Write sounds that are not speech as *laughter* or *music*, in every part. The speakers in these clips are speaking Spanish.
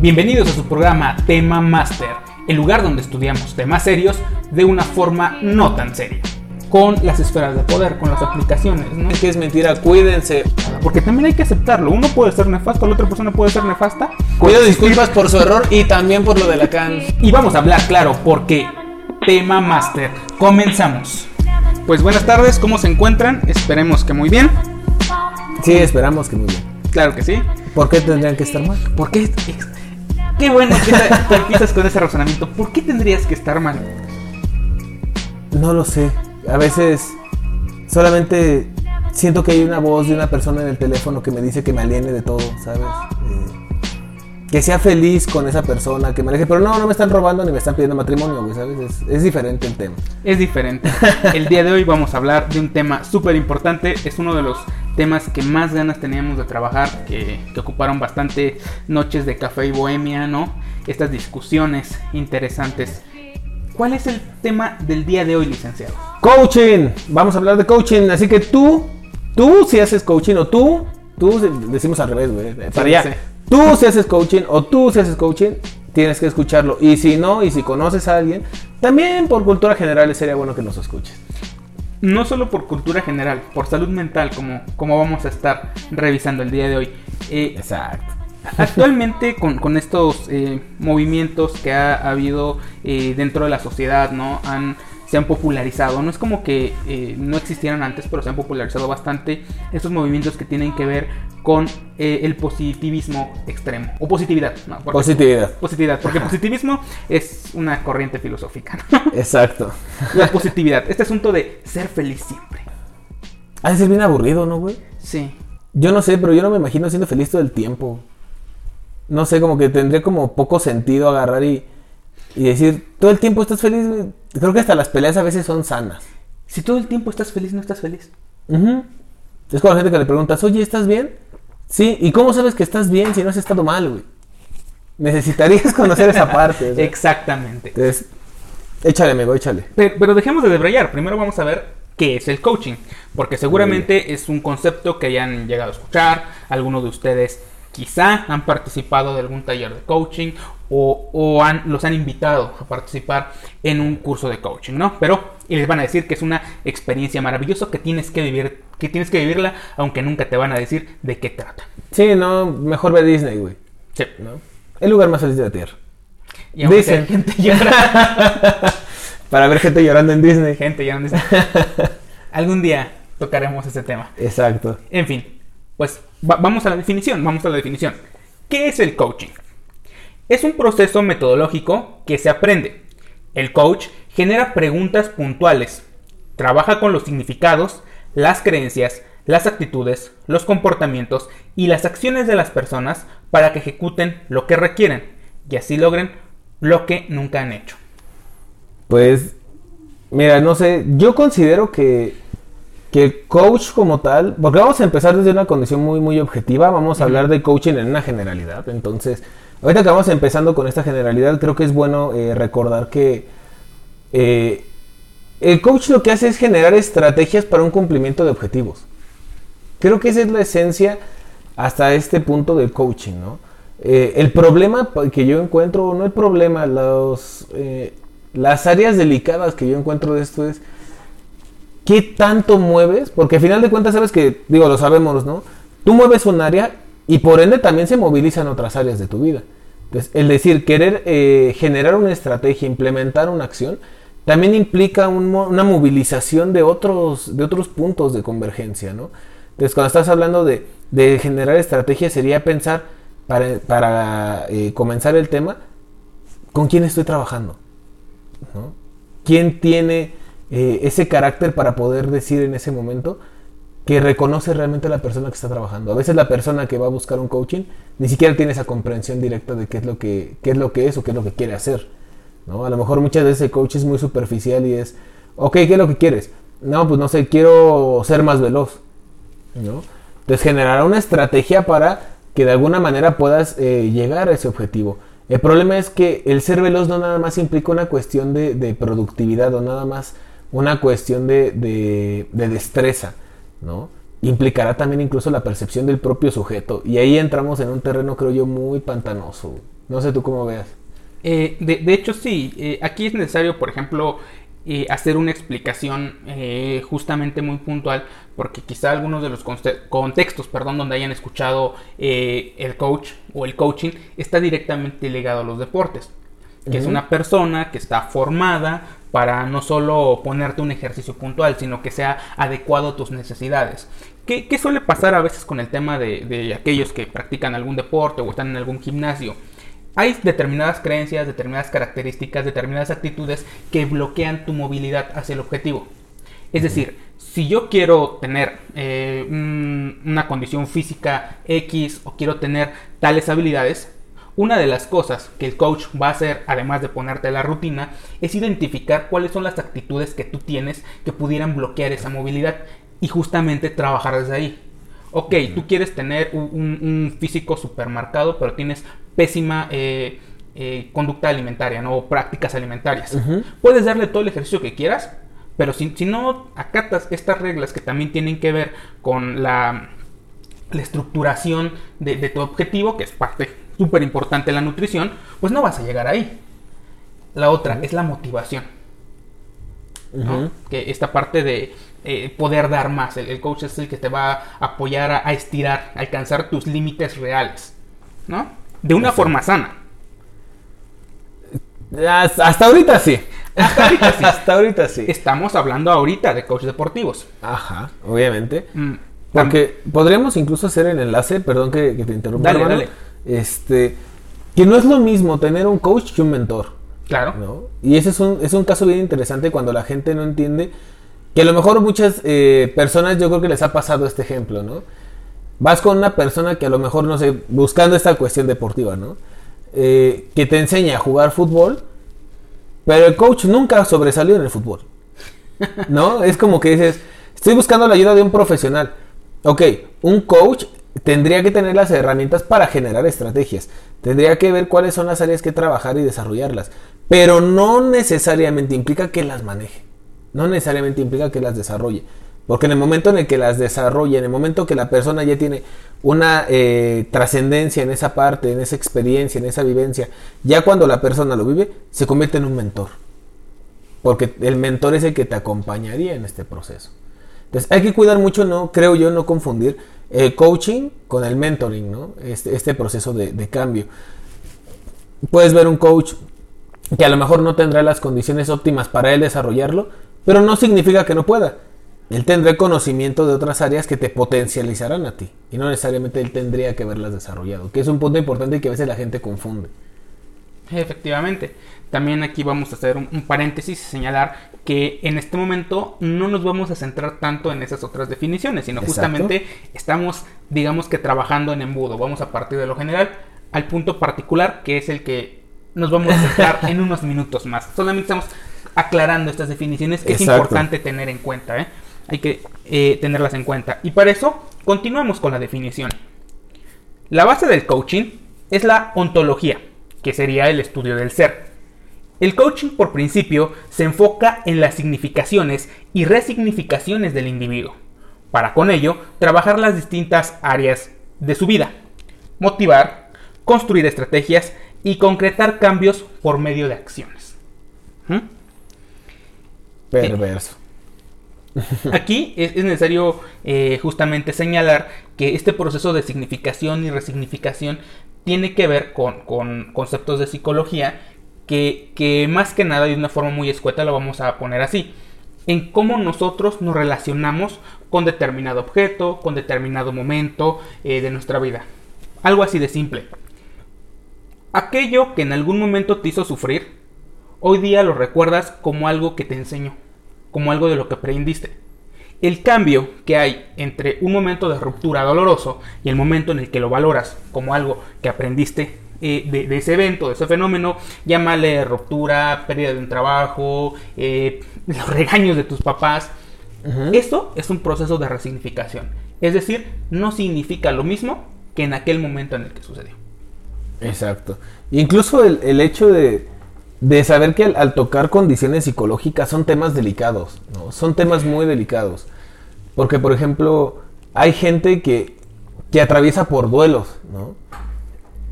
Bienvenidos a su programa Tema Master, el lugar donde estudiamos temas serios de una forma no tan seria. Con las esferas de poder, con las aplicaciones, ¿no? Es que es mentira, cuídense. Porque también hay que aceptarlo. Uno puede ser nefasto, la otra persona puede ser nefasta. Pido disculpas por su error y también por lo de la can. Y vamos a hablar, claro, porque Tema Master. Comenzamos. Pues buenas tardes, ¿cómo se encuentran? Esperemos que muy bien. Sí, esperamos que muy bien. Claro que sí. ¿Por qué tendrían que estar mal? ¿Por qué? Bueno que te empiezas con ese razonamiento. ¿Por qué tendrías que estar mal? No lo sé. A veces solamente siento que hay una voz de una persona en el teléfono que me dice que me aliene de todo, ¿sabes? Eh, que sea feliz con esa persona, que me aleje. Pero no, no me están robando ni me están pidiendo matrimonio, güey, ¿sabes? Es, es diferente el tema. Es diferente. El día de hoy vamos a hablar de un tema súper importante. Es uno de los temas que más ganas teníamos de trabajar, que, que ocuparon bastante noches de café y bohemia, ¿no? Estas discusiones interesantes. ¿Cuál es el tema del día de hoy, licenciado? Coaching. Vamos a hablar de coaching. Así que tú, tú si haces coaching o tú, tú decimos al revés, güey. Para allá. sí. Tú si haces coaching o tú si haces coaching, tienes que escucharlo. Y si no, y si conoces a alguien, también por cultura general sería bueno que nos escuches. No solo por cultura general, por salud mental, como, como vamos a estar revisando el día de hoy. Eh, Exacto. *laughs* Actualmente con, con estos eh, movimientos que ha habido eh, dentro de la sociedad, ¿no? Han, se han popularizado. No es como que eh, no existieran antes, pero se han popularizado bastante estos movimientos que tienen que ver con eh, el positivismo extremo. O positividad, ¿no? Positividad. Positividad, porque positivismo *laughs* es una corriente filosófica, ¿no? Exacto. La positividad, este asunto de ser feliz siempre. Ha de ser bien aburrido, ¿no, güey? Sí. Yo no sé, pero yo no me imagino siendo feliz todo el tiempo. No sé, como que tendría como poco sentido agarrar y, y decir, todo el tiempo estás feliz. güey. Creo que hasta las peleas a veces son sanas. Si todo el tiempo estás feliz, no estás feliz. Es como la gente que le preguntas, oye, ¿estás bien? Sí, ¿y cómo sabes que estás bien si no has estado mal, güey? Necesitarías *laughs* conocer esa parte. Exactamente. Entonces, échale, amigo, échale. Pero, pero dejemos de debrayar. Primero vamos a ver qué es el coaching. Porque seguramente es un concepto que hayan llegado a escuchar. Algunos de ustedes quizá han participado de algún taller de coaching o, o han, los han invitado a participar en un curso de coaching, ¿no? Pero y les van a decir que es una experiencia maravillosa que tienes que vivir, que tienes que vivirla, aunque nunca te van a decir de qué trata. Sí, no, mejor ve Disney, güey. Sí. ¿no? El lugar más feliz de la Tierra. Y aunque Dicen. hay gente llora, *laughs* Para ver gente llorando en Disney. gente ya no dice. Algún día tocaremos ese tema. Exacto. En fin, pues va- vamos a la definición, vamos a la definición. ¿Qué es el coaching? Es un proceso metodológico que se aprende. El coach genera preguntas puntuales, trabaja con los significados, las creencias, las actitudes, los comportamientos y las acciones de las personas para que ejecuten lo que requieren y así logren lo que nunca han hecho. Pues, mira, no sé, yo considero que, que el coach como tal, porque vamos a empezar desde una condición muy, muy objetiva, vamos a hablar de coaching en una generalidad. Entonces, ahorita que vamos empezando con esta generalidad, creo que es bueno eh, recordar que eh, el coach lo que hace es generar estrategias para un cumplimiento de objetivos. Creo que esa es la esencia hasta este punto del coaching, ¿no? Eh, el problema que yo encuentro, no el problema, los, las áreas delicadas que yo encuentro de esto es qué tanto mueves, porque al final de cuentas sabes que, digo, lo sabemos, ¿no? Tú mueves un área y por ende también se movilizan otras áreas de tu vida. Entonces, el decir, querer eh, generar una estrategia, implementar una acción, también implica una movilización de otros, de otros puntos de convergencia, ¿no? Entonces, cuando estás hablando de, de generar estrategias, sería pensar, para, para eh, comenzar el tema, ¿con quién estoy trabajando? ¿no? ¿Quién tiene eh, ese carácter para poder decir en ese momento que reconoce realmente a la persona que está trabajando? A veces la persona que va a buscar un coaching ni siquiera tiene esa comprensión directa de qué es lo que, qué es, lo que es o qué es lo que quiere hacer. ¿no? A lo mejor muchas veces el coach es muy superficial y es, ok, ¿qué es lo que quieres? No, pues no sé, quiero ser más veloz. ¿no? Entonces generará una estrategia para que de alguna manera puedas eh, llegar a ese objetivo. El problema es que el ser veloz no nada más implica una cuestión de, de productividad o nada más una cuestión de, de- de destreza, ¿no? Implicará también incluso la percepción del propio sujeto. Y ahí entramos en un terreno, creo yo, muy pantanoso. No sé tú cómo veas. Eh, de, de, hecho, sí. Eh, aquí es necesario, por ejemplo, eh, hacer una explicación eh, justamente muy puntual, porque quizá algunos de los contextos, perdón, donde hayan escuchado eh, el coach o el coaching está directamente ligado a los deportes, que es una persona que está formada para no solo ponerte un ejercicio puntual, sino que sea adecuado a tus necesidades. ¿Qué, qué suele pasar a veces con el tema de, de aquellos que practican algún deporte o están en algún gimnasio? Hay determinadas creencias, determinadas características, determinadas actitudes que bloquean tu movilidad hacia el objetivo. Es decir, si yo quiero tener eh, una condición física X o quiero tener tales habilidades, una de las cosas que el coach va a hacer, además de ponerte la rutina, es identificar cuáles son las actitudes que tú tienes que pudieran bloquear esa movilidad y justamente trabajar desde ahí. Ok, tú quieres tener un, un físico supermercado, pero tienes pésima eh, eh, conducta alimentaria, ¿no? O prácticas alimentarias. Puedes darle todo el ejercicio que quieras, pero si, si, no acatas estas reglas que también tienen que ver con la, la estructuración de, de, tu objetivo, que es parte súper importante la nutrición, pues no vas a llegar ahí. La otra es la motivación. ¿no? Que esta parte de eh, poder dar más. El, el, coach es el que te va a apoyar a, a estirar, a alcanzar tus límites reales. ¿No? de una forma sana. Hasta ahorita sí. Hasta ahorita sí. *laughs* Hasta ahorita sí. Estamos hablando ahorita de coaches deportivos. Ajá, obviamente. Mm, Porque podríamos incluso hacer el enlace, perdón que, que te interrumpa. Dale, dale. Este, que no es lo mismo tener un coach que un mentor. Claro. ¿no? Y ese es un, es un caso bien interesante cuando la gente no entiende que a lo mejor muchas eh, personas yo creo que les ha pasado este ejemplo, ¿no? Vas con una persona que a lo mejor, no sé, buscando esta cuestión deportiva, ¿no? Eh, que te enseña a jugar fútbol, pero el coach nunca sobresalió en el fútbol. ¿No? Es como que dices, estoy buscando la ayuda de un profesional. Ok, un coach tendría que tener las herramientas para generar estrategias. Tendría que ver cuáles son las áreas que trabajar y desarrollarlas. Pero no necesariamente implica que las maneje. No necesariamente implica que las desarrolle. Porque en el momento en el que las desarrolla, en el momento que la persona ya tiene una eh, trascendencia en esa parte, en esa experiencia, en esa vivencia, ya cuando la persona lo vive, se convierte en un mentor. Porque el mentor es el que te acompañaría en este proceso. Entonces hay que cuidar mucho, no creo yo, no confundir el coaching con el mentoring, ¿no? Este, este proceso de, de cambio. Puedes ver un coach que a lo mejor no tendrá las condiciones óptimas para él desarrollarlo, pero no significa que no pueda él tendrá conocimiento de otras áreas que te potencializarán a ti. Y no necesariamente él tendría que haberlas desarrollado. Que es un punto importante y que a veces la gente confunde. Efectivamente. También aquí vamos a hacer un, un, paréntesis y señalar que en este momento no nos vamos a centrar tanto en esas otras definiciones, sino Exacto. justamente estamos, digamos que trabajando en embudo. Vamos a partir de lo general al punto particular, que es el que nos vamos a centrar *laughs* en unos minutos más. Solamente estamos aclarando estas definiciones que Exacto. es importante tener en cuenta. ¿eh? hay que eh, tenerlas en cuenta. Y para eso, continuamos con la definición. La base del coaching es la ontología, que sería el estudio del ser. El coaching, por principio, se enfoca en las significaciones y resignificaciones del individuo, para con ello trabajar las distintas áreas de su vida, motivar, construir estrategias y concretar cambios por medio de acciones. ¿Mm? Perverso. Aquí es, es necesario eh, justamente señalar que este proceso de significación y resignificación tiene que ver con, con conceptos de psicología que, que, más que nada de una forma muy escueta lo vamos a poner así. En cómo nosotros nos relacionamos con determinado objeto, con determinado momento eh, de nuestra vida. Algo así de simple. Aquello que en algún momento te hizo sufrir, hoy día lo recuerdas como algo que te enseñó como algo de lo que aprendiste. El cambio que hay entre un momento de ruptura doloroso y el momento en el que lo valoras como algo que aprendiste eh, de, de, ese evento, de ese fenómeno, llámale ruptura, pérdida de un trabajo, eh, *laughs* los regaños de tus papás. Uh -huh. Esto es un proceso de resignificación. Es decir, no significa lo mismo que en aquel momento en el que sucedió. Exacto. Incluso el, el hecho de, de saber que al, tocar condiciones psicológicas son temas delicados, ¿no? Son temas muy delicados. Porque, por ejemplo, hay gente que, que atraviesa por duelos, ¿no?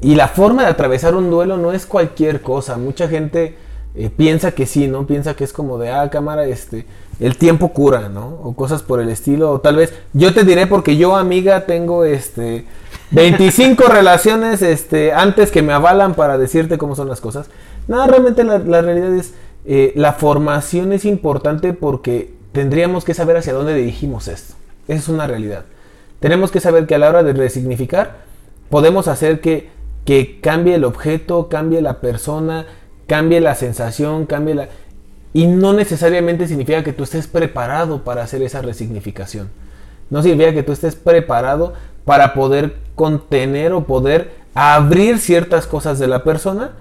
y la forma de atravesar un duelo no es cualquier cosa. Mucha gente eh, piensa que sí, ¿no? Piensa que es como de, ah, cámara, este, el tiempo cura, ¿no? O cosas por el estilo. O tal vez, yo te diré porque yo, amiga, tengo, este, 25 *laughs* relaciones, este, antes que me avalan para decirte cómo son las cosas. No, realmente la, realidad es, eh, la formación es importante porque tendríamos que saber hacia dónde dirigimos esto. Esa es una realidad. Tenemos que saber que a la hora de resignificar, podemos hacer que, que cambie el objeto, cambie la persona, cambie la sensación, cambie la... Y no necesariamente significa que tú estés preparado para hacer esa resignificación. No significa que tú estés preparado para poder contener o poder abrir ciertas cosas de la persona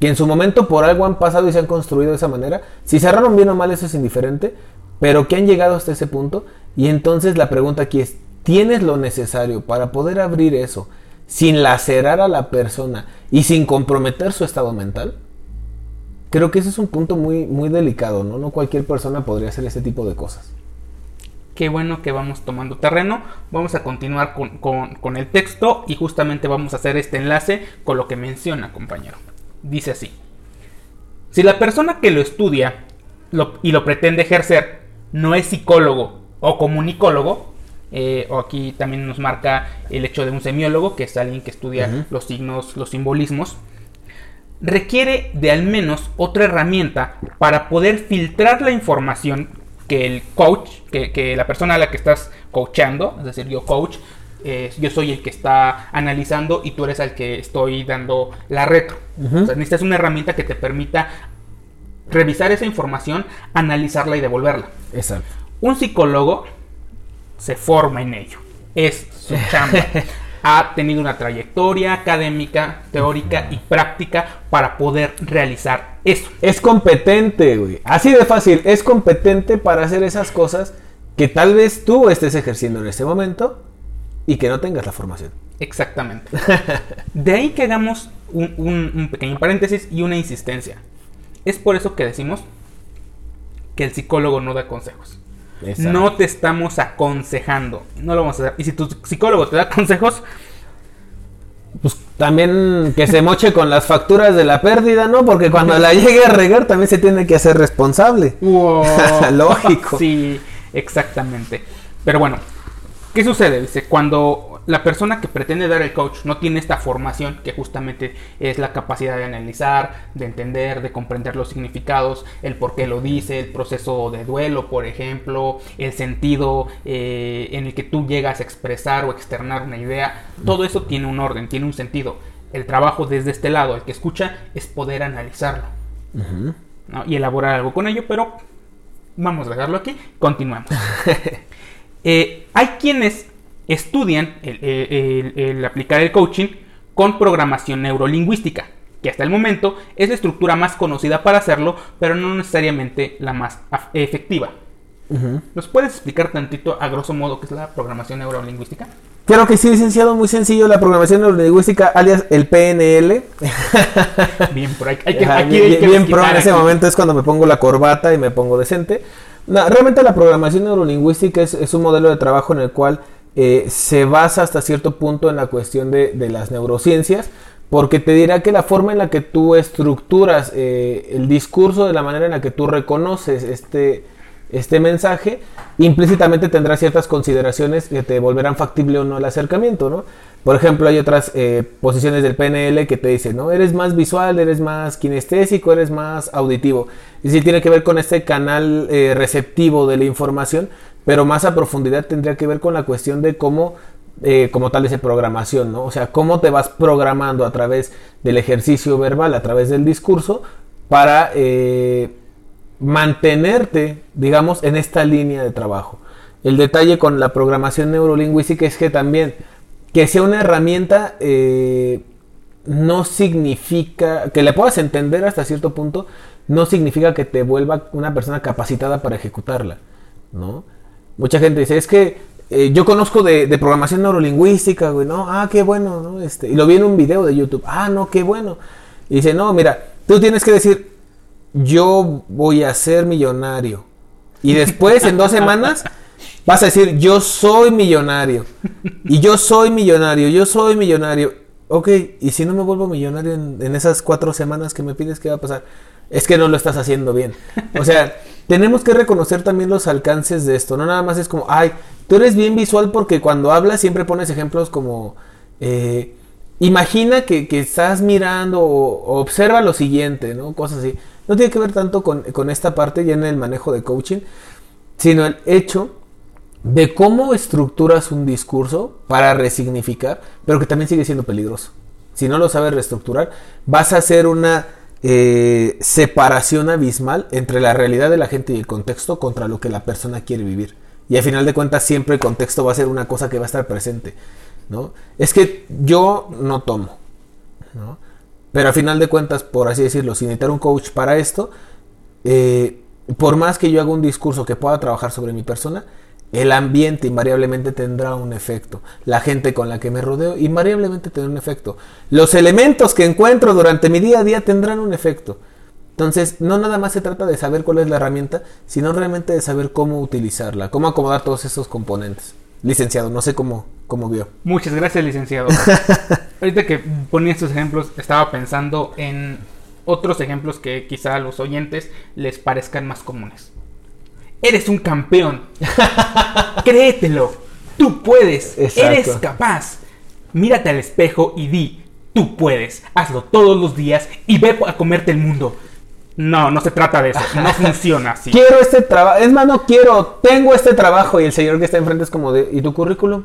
que en su momento por algo han pasado y se han construido de esa manera. Si cerraron bien o mal, eso es indiferente, pero que han llegado hasta ese punto. Y entonces la pregunta aquí es, ¿tienes lo necesario para poder abrir eso sin lacerar a la persona y sin comprometer su estado mental? Creo que ese es un punto muy, muy delicado, ¿no? No cualquier persona podría hacer ese tipo de cosas. Qué bueno que vamos tomando terreno. Vamos a continuar con, el texto y justamente vamos a hacer este enlace con lo que menciona, compañero. Dice así. Si la persona que lo estudia y lo pretende ejercer no es psicólogo o comunicólogo, eh, o aquí también nos marca el hecho de un semiólogo, que es alguien que estudia los signos, los simbolismos, requiere de al menos otra herramienta para poder filtrar la información que el coach, que, la persona a la que estás coachando, es decir, yo coach, eh, yo soy el que está analizando y tú eres el que estoy dando la retro. o sea, necesitas una herramienta que te permita revisar esa información, analizarla y devolverla. Exacto. Un psicólogo se forma en ello. Es su *laughs* chamba. ha tenido una trayectoria académica, teórica y práctica para poder realizar eso. Es competente, güey. Así de fácil. Es competente para hacer esas cosas que tal vez tú estés ejerciendo en este momento y que no tengas la formación. Exactamente. *laughs* De ahí que hagamos un, pequeño paréntesis y una insistencia. Es por eso que decimos que el psicólogo no da consejos. No te estamos aconsejando. No lo vamos a hacer. Y si tu psicólogo te da consejos, pues también que se moche con las facturas de la pérdida, ¿no? Porque cuando la llegue a regar también se tiene que hacer responsable. *laughs* Lógico. Sí, exactamente. Pero bueno, ¿qué sucede? Dice, cuando la persona que pretende dar el coach no tiene esta formación que justamente es la capacidad de analizar, de entender, de comprender los significados, el por qué lo dice, el proceso de duelo, por ejemplo, el sentido eh, en el que tú llegas a expresar o externar una idea, todo eso tiene un orden, tiene un sentido. El trabajo desde este lado, el que escucha, es poder analizarlo y elaborar algo con ello, pero vamos a dejarlo aquí, continuamos. *laughs* Eh, hay quienes estudian el, aplicar el coaching con programación neurolingüística, que hasta el momento es la estructura más conocida para hacerlo, pero no necesariamente la más efectiva. ¿Nos puedes explicar tantito a grosso modo qué es la programación neurolingüística? Claro que sí, licenciado, muy sencillo. La programación neurolingüística, alias el PNL. Bien, por ahí. bien, pro, en ese momento es cuando me pongo la corbata y me pongo decente. Realmente la programación neurolingüística es, un modelo de trabajo en el cual eh, se basa hasta cierto punto en la cuestión de, las neurociencias, porque te dirá que la forma en la que tú estructuras eh, el discurso, de la manera en la que tú reconoces este, este mensaje, implícitamente tendrá ciertas consideraciones que te volverán factible o no el acercamiento, ¿no? Por ejemplo, hay otras eh, posiciones del PNL que te dicen, ¿no? Eres más visual, eres más kinestésico, eres más auditivo. Y si tiene que ver con este canal receptivo de la información, pero más a profundidad tendría que ver con la cuestión de cómo, eh, como tal, esa programación, ¿no? O sea, cómo te vas programando a través del ejercicio verbal, a través del discurso, para eh, mantenerte, digamos, en esta línea de trabajo. El detalle con la programación neurolingüística es que también que sea una herramienta eh, no significa que le puedas entender hasta cierto punto, no significa que te vuelva una persona capacitada para ejecutarla, ¿no? Mucha gente dice, es que eh, yo conozco de, programación neurolingüística, güey, no, ah, qué bueno, ¿no? Este, y lo vi en un video de YouTube, ah, no, qué bueno. Y dice, no, mira, tú tienes que decir, yo voy a ser millonario. Y después, en dos semanas, vas a decir, yo soy millonario. Y yo soy millonario, yo soy millonario. ok, y si no me vuelvo millonario en, en esas cuatro semanas que me pides, ¿qué va a pasar? Es que no lo estás haciendo bien. O sea, tenemos que reconocer también los alcances de esto. No nada más es como, ay, tú eres bien visual porque cuando hablas siempre pones ejemplos como, eh, imagina que, que estás mirando o, o observa lo siguiente, ¿no? Cosas así. No tiene que ver tanto con, con esta parte ya en el manejo de coaching, sino el hecho de cómo estructuras un discurso para resignificar, pero que también sigue siendo peligroso. Si no lo sabes reestructurar, vas a hacer una eh, separación abismal entre la realidad de la gente y el contexto contra lo que la persona quiere vivir. Y al final de cuentas siempre el contexto va a ser una cosa que va a estar presente. ¿no? Es que yo no tomo. ¿no? Pero al final de cuentas, por así decirlo, sin necesitar un coach para esto, eh, por más que yo haga un discurso que pueda trabajar sobre mi persona, el ambiente invariablemente tendrá un efecto. La gente con la que me rodeo invariablemente tendrá un efecto. Los elementos que encuentro durante mi día a día tendrán un efecto. Entonces, no nada más se trata de saber cuál es la herramienta, sino realmente de saber cómo utilizarla, cómo acomodar todos esos componentes. Licenciado, no sé cómo, cómo vio. Muchas gracias, licenciado. *laughs* Ahorita que ponía estos ejemplos, estaba pensando en otros ejemplos que quizá a los oyentes les parezcan más comunes. Eres un campeón. *laughs* Créetelo. Tú puedes. Exacto. Eres capaz. Mírate al espejo y di, tú puedes. Hazlo todos los días y ve a comerte el mundo. No, no se trata de eso. *laughs* No funciona así. Quiero este trabajo. Es más, no quiero. Tengo este trabajo. Y el señor que está enfrente es como de. ¿Y tu currículum?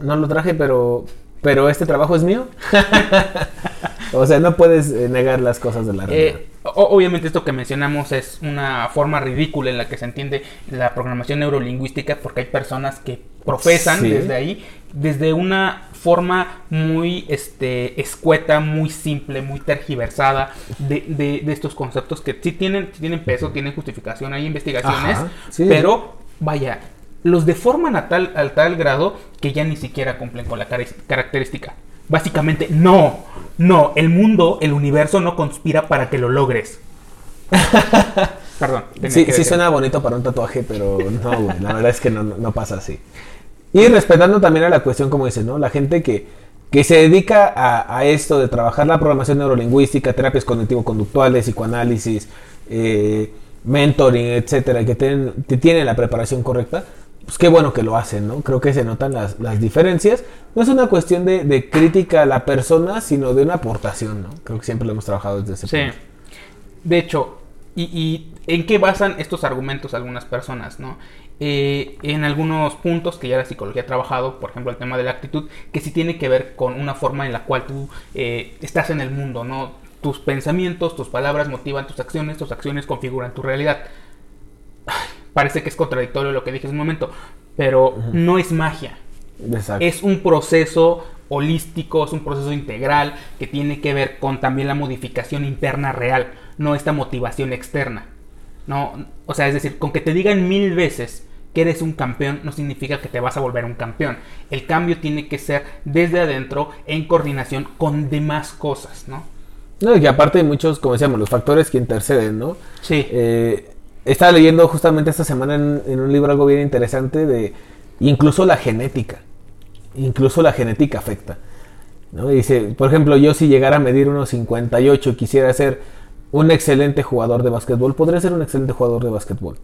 No lo traje, pero. Pero este trabajo es mío. *laughs* o sea, no puedes eh, negar las cosas de la realidad. Eh, o- obviamente esto que mencionamos es una forma ridícula en la que se entiende la programación neurolingüística porque hay personas que profesan Sí. desde ahí desde una forma muy este escueta, muy simple, muy tergiversada de, de- de estos conceptos que sí tienen, tienen peso, tienen justificación, hay investigaciones, Ajá, sí. pero vaya, los deforman a tal, al tal grado que ya ni siquiera cumplen con la característica. Básicamente, no, no, el mundo, el universo no conspira para que lo logres. *laughs* Perdón. Sí, que sí decir. suena bonito para un tatuaje, pero no, güey. La verdad es que no, no pasa así. Y respetando también a la cuestión, como dices, ¿no? La gente que, que se dedica a, a esto de trabajar la programación neurolingüística, terapias cognitivo-conductuales, psicoanálisis, eh, mentoring, etcétera, que tienen, que tienen la preparación correcta, pues qué bueno que lo hacen, ¿no? Creo que se notan las, las diferencias. No es una cuestión de, de crítica a la persona, sino de una aportación, ¿no? Creo que siempre lo hemos trabajado desde ese Sí. punto. De hecho, y, y en qué basan estos argumentos algunas personas, no? Eh, en algunos puntos que ya la psicología ha trabajado, por ejemplo, el tema de la actitud, que sí tiene que ver con una forma en la cual tú eh, estás en el mundo, ¿no? Tus pensamientos, tus palabras motivan tus acciones, tus acciones configuran tu realidad. Ay, Parece que es contradictorio lo que dije en un momento, pero no es magia. Exacto. Es un proceso holístico, es un proceso integral que tiene que ver con también la modificación interna real, no esta motivación externa. No, o sea, es decir, con que te digan mil veces que eres un campeón no significa que te vas a volver un campeón. El cambio tiene que ser desde adentro en coordinación con demás cosas, ¿no? No, y que aparte hay muchos, como decíamos, los factores que interceden, ¿no? Sí. Eh, estaba leyendo justamente esta semana en, en un libro algo bien interesante de incluso la genética. Incluso la genética afecta. ¿no? Dice, por ejemplo, yo si llegara a medir unos 58 y quisiera ser un excelente jugador de básquetbol, podría ser un excelente jugador de básquetbol.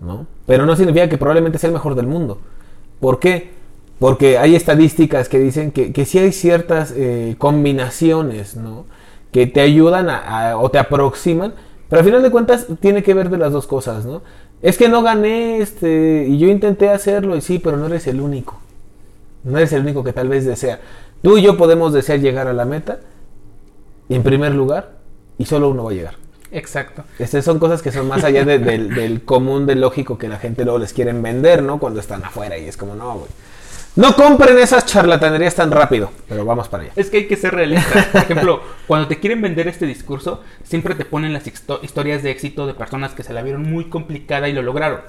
¿no? Pero no significa que probablemente sea el mejor del mundo. ¿Por qué? Porque hay estadísticas que dicen que, que sí hay ciertas eh, combinaciones, ¿no? Que te ayudan a- o te aproximan, pero al final de cuentas tiene que ver de las dos cosas, ¿no? Es que no gané, este, y yo intenté hacerlo, y sí, pero no eres el único. No eres el único que tal vez desea. Tú y yo podemos desear llegar a la meta, en primer lugar, y solo uno va a llegar. Exacto. Estas son cosas que son más allá de- del, *laughs* del común, del lógico que la gente luego les quieren vender, ¿no? Cuando están afuera y es como, no, güey. No compren esas charlatanerías tan rápido, pero vamos para allá. Es que hay que ser realistas. Por ejemplo, *laughs* cuando te quieren vender este discurso, siempre te ponen las histo- historias de éxito de personas que se la vieron muy complicada y lo lograron.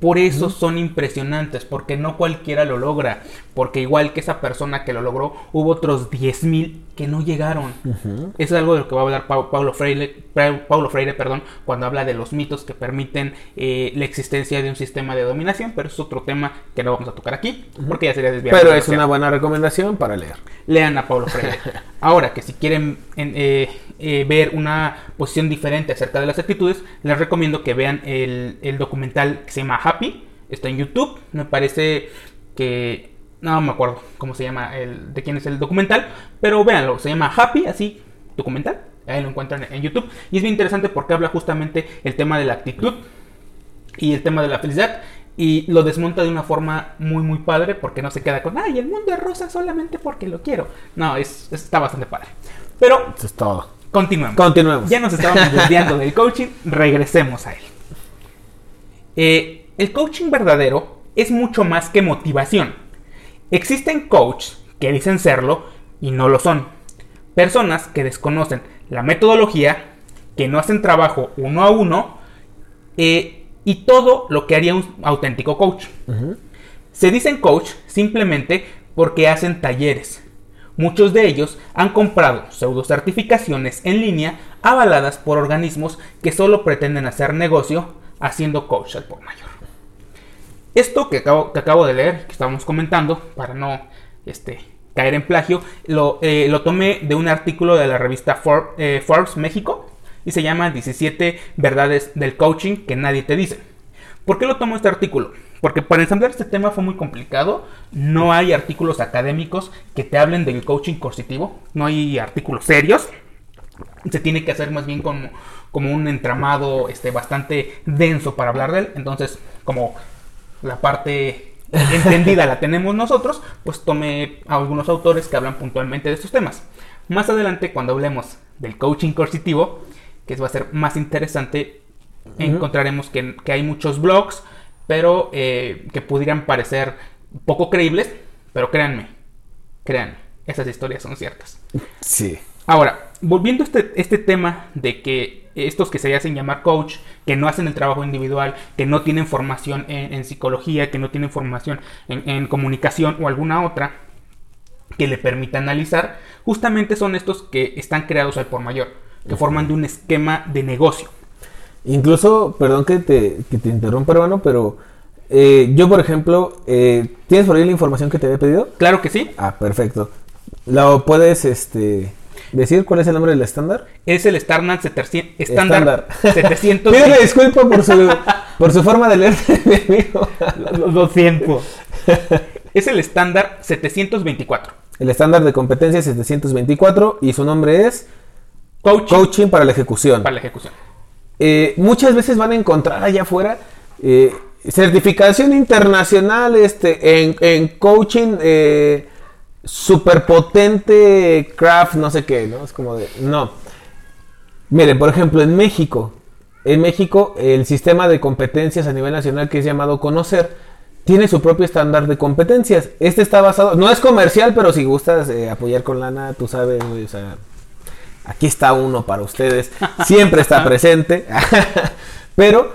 Por eso son impresionantes, porque no cualquiera lo logra, porque igual que esa persona que lo logró, hubo otros 10.000 que no llegaron. Eso es algo de lo que va a hablar Paulo Freire, Paulo Freire perdón, cuando habla de los mitos que permiten eh, la existencia de un sistema de dominación, pero es otro tema que no vamos a tocar aquí, porque ya sería desviado. Pero es una buena recomendación para leer. Lean a Paulo Freire. *laughs* Ahora, que si quieren eh, eh, ver una posición diferente acerca de las actitudes, les recomiendo que vean el, documental que se llama Happy. Está en YouTube. Me parece que. No me acuerdo cómo se llama, el, de quién es el documental. Pero véanlo. Se llama Happy, así, documental. Ahí lo encuentran en YouTube. Y es bien interesante porque habla justamente el tema de la actitud y el tema de la felicidad. Y lo desmonta de una forma muy, muy padre porque no se queda con, ay, el mundo es rosa solamente porque lo quiero. No, es, está bastante padre. Pero... Eso es todo. Continuemos. Continuemos. Ya nos estábamos *laughs* desviando del coaching, regresemos a él. Eh, el coaching verdadero es mucho más que motivación. Existen coaches que dicen serlo y no lo son. Personas que desconocen la metodología, que no hacen trabajo uno a uno eh, y todo lo que haría un auténtico coach. Se dicen coach simplemente porque hacen talleres. Muchos de ellos han comprado pseudo certificaciones en línea avaladas por organismos que solo pretenden hacer negocio haciendo coach al por mayor. Esto que acabo, de leer, que estábamos comentando, para no este, caer en plagio, lo, eh, lo, tomé de un artículo de la revista eh, Forbes México y se llama 17 verdades del coaching que nadie te dice. ¿Por qué lo tomo este artículo? Porque para ensamblar este tema fue muy complicado. No hay artículos académicos que te hablen del coaching cognitivo. No hay artículos serios. Se tiene que hacer más bien como, como un entramado este, bastante denso para hablar de él. Entonces, como la parte *laughs* entendida la tenemos nosotros, pues tomé a algunos autores que hablan puntualmente de estos temas. Más adelante, cuando hablemos del coaching coercitivo, que va a ser más interesante, encontraremos que, que, hay muchos blogs, pero eh, que pudieran parecer poco creíbles, pero créanme, créanme, esas historias son ciertas. Sí. Ahora, volviendo a este, este tema de que estos que se hacen llamar coach, que no hacen el trabajo individual, que no tienen formación en, psicología, que no tienen formación en, comunicación o alguna otra que le permita analizar, justamente son estos que están creados al por mayor, que forman de un esquema de negocio. Incluso, perdón que te, que te interrumpa, hermano, pero eh, yo, por ejemplo, eh, ¿tienes por ahí la información que te había pedido? Claro que sí. Ah, perfecto. ¿Lo puedes, este, decir cuál es el nombre del estándar? Es el estándar, estándar, 700. *laughs* Pídele disculpa por su, por su forma de leer. Lo siento. es el estándar 724. El estándar de competencia 724 y su nombre es Coaching, para la ejecución. Para la ejecución. Eh, muchas veces van a encontrar allá afuera eh, certificación internacional este, en, en coaching eh, superpotente craft, no sé qué, ¿no? Es como de, no. Miren, por ejemplo, en México, en México el sistema de competencias a nivel nacional que es llamado Conocer, tiene su propio estándar de competencias. Este está basado, no es comercial, pero si gustas eh, apoyar con lana, tú sabes, o sea, aquí está uno para ustedes, siempre está presente, *laughs* pero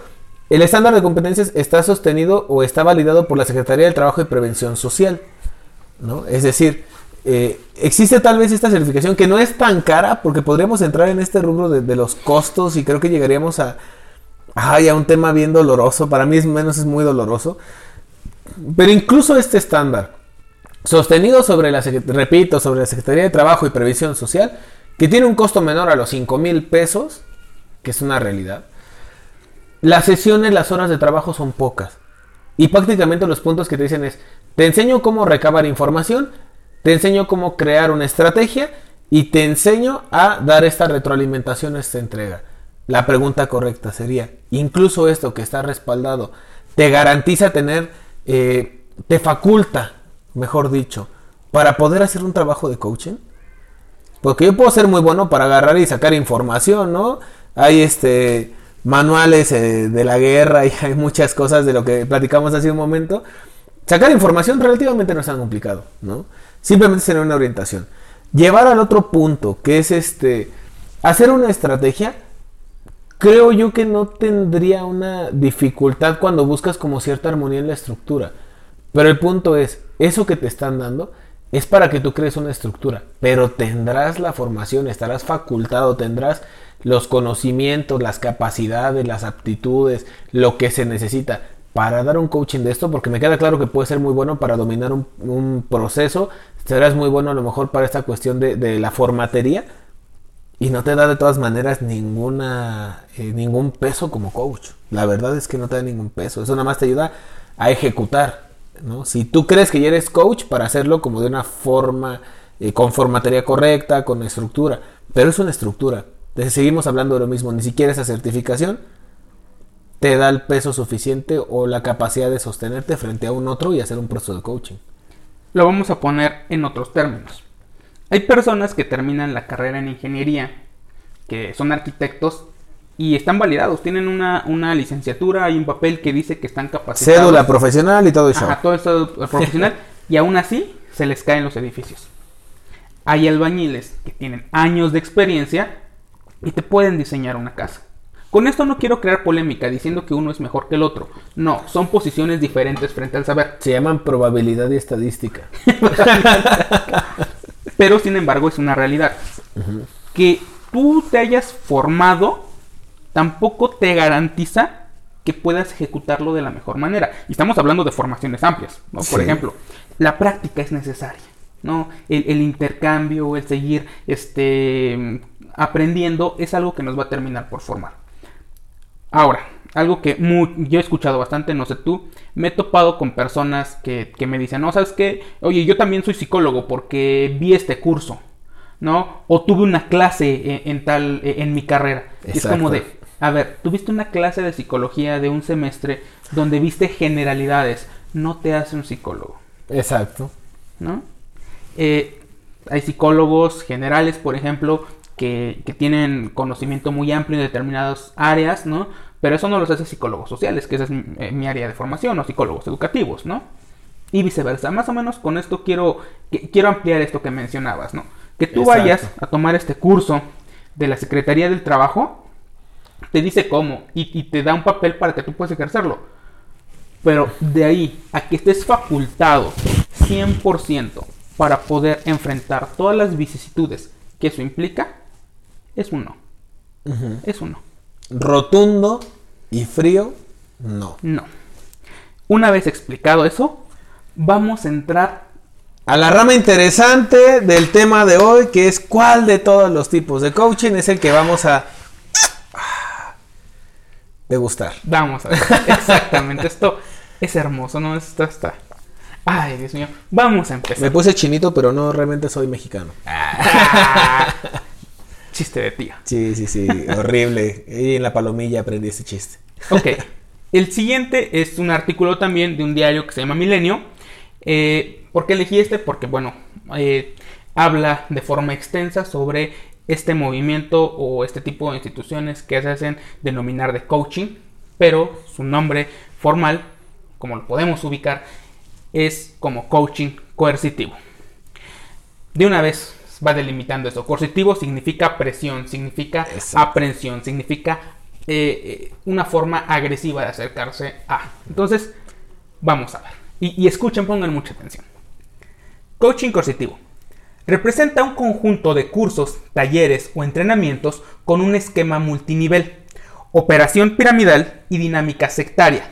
el estándar de competencias está sostenido o está validado por la Secretaría del Trabajo y Prevención Social. ¿no? Es decir, eh, existe tal vez esta certificación que no es tan cara porque podríamos entrar en este rubro de, los costos y creo que llegaríamos a, ay, a un tema bien doloroso. Para mí es menos es muy doloroso. Pero incluso este estándar, sostenido sobre la, repito, sobre la Secretaría de Trabajo y Previsión Social, que tiene un costo menor a los 5 mil pesos, que es una realidad, las sesiones, las horas de trabajo son pocas. Y prácticamente los puntos que te dicen es, te enseño cómo recabar información, te enseño cómo crear una estrategia y te enseño a dar esta retroalimentación, esta entrega. La pregunta correcta sería, incluso esto que está respaldado, ¿te garantiza tener, eh, te faculta, mejor dicho, para poder hacer un trabajo de coaching? Porque yo puedo ser muy bueno para agarrar y sacar información, ¿no? Hay este manuales eh, de la guerra y *laughs* hay muchas cosas de lo que platicamos hace un momento. Sacar información relativamente no es tan complicado, ¿no? Simplemente tener una orientación. Llevar al otro punto, que es este, hacer una estrategia, creo yo que no tendría una dificultad cuando buscas como cierta armonía en la estructura. Pero el punto es, eso que te están dando es para que tú crees una estructura, pero tendrás la formación, estarás facultado, tendrás los conocimientos, las capacidades, las aptitudes, lo que se necesita para dar un coaching de esto, porque me queda claro que puede ser muy bueno para dominar un, proceso, serás muy bueno a lo mejor para esta cuestión de, la formatería, y no te da de todas maneras ninguna eh, ningún peso como coach. La verdad es que no te da ningún peso. Eso nada más te ayuda a ejecutar. Si tú crees que ya eres coach para hacerlo como de una forma, eh, con formatería correcta, con estructura. Pero es una estructura. Entonces seguimos hablando de lo mismo. Ni siquiera esa certificación te da el peso suficiente o la capacidad de sostenerte frente a un otro y hacer un proceso de coaching. Lo vamos a poner en otros términos. Hay personas que terminan la carrera en ingeniería, que son arquitectos y están validados, tienen una, licenciatura, hay un papel que dice que están capacitados. Cédula profesional y todo eso. Ajá, todo eso *laughs* profesional y aún así se les caen los edificios. Hay albañiles que tienen años de experiencia y te pueden diseñar una casa. Con esto no quiero crear polémica diciendo que uno es mejor que el otro. No, son posiciones diferentes frente al saber. Se llaman probabilidad y estadística. *laughs* Pero sin embargo es una realidad. Que tú te hayas formado tampoco te garantiza que puedas ejecutarlo de la mejor manera. Y estamos hablando de formaciones amplias. Por ejemplo, la práctica es necesaria. ¿no? El, el, intercambio, el seguir este, aprendiendo, es algo que nos va a terminar por formar. Ahora, algo que yo he escuchado bastante, no sé tú, me he topado con personas que, me dicen, no, ¿sabes qué? Oye, yo también soy psicólogo porque vi este curso, ¿no? O tuve una clase en, tal, en mi carrera. es como de, a ver, tuviste una clase de psicología de un semestre donde viste generalidades, no te hace un psicólogo. Exacto. ¿No? Eh, hay psicólogos generales, por ejemplo, que, tienen conocimiento muy amplio en determinadas áreas, ¿no? Pero eso no los hace psicólogos sociales, que esa es eh, mi, área de formación, o psicólogos educativos, ¿no? Y viceversa. Más o menos con esto quiero, quiero ampliar esto que mencionabas, ¿no? Que tú vayas a tomar este curso de la Secretaría del Trabajo, te dice cómo y, y te da un papel para que tú puedas ejercerlo. Pero de ahí a que estés facultado 100% para poder enfrentar todas las vicisitudes que eso implica, es uno. Es uno. Rotundo y frío, no. No. Una vez explicado eso, vamos a entrar a la rama interesante del tema de hoy, que es cuál de todos los tipos de coaching es el que vamos a degustar. Vamos a ver. *laughs* Exactamente. Esto es hermoso, ¿no? Esto está. Ay, Dios mío. Vamos a empezar. Me puse chinito, pero no realmente soy mexicano. *laughs* Chiste de tía. Sí, sí, sí, horrible. Y en la palomilla aprendí ese chiste. Ok. El siguiente es un artículo también de un diario que se llama Milenio. Eh, ¿Por qué elegí este? Porque, bueno, eh, habla de forma extensa sobre este movimiento o este tipo de instituciones que se hacen denominar de coaching, pero su nombre formal, como lo podemos ubicar, es como coaching coercitivo. De una vez va delimitando eso. Coercitivo significa presión, significa aprensión, significa eh, eh, una forma agresiva de acercarse a. Entonces, vamos a ver. Y, y escuchen, pongan mucha atención. Coaching coercitivo. Representa un conjunto de cursos, talleres o entrenamientos con un esquema multinivel, operación piramidal y dinámica sectaria,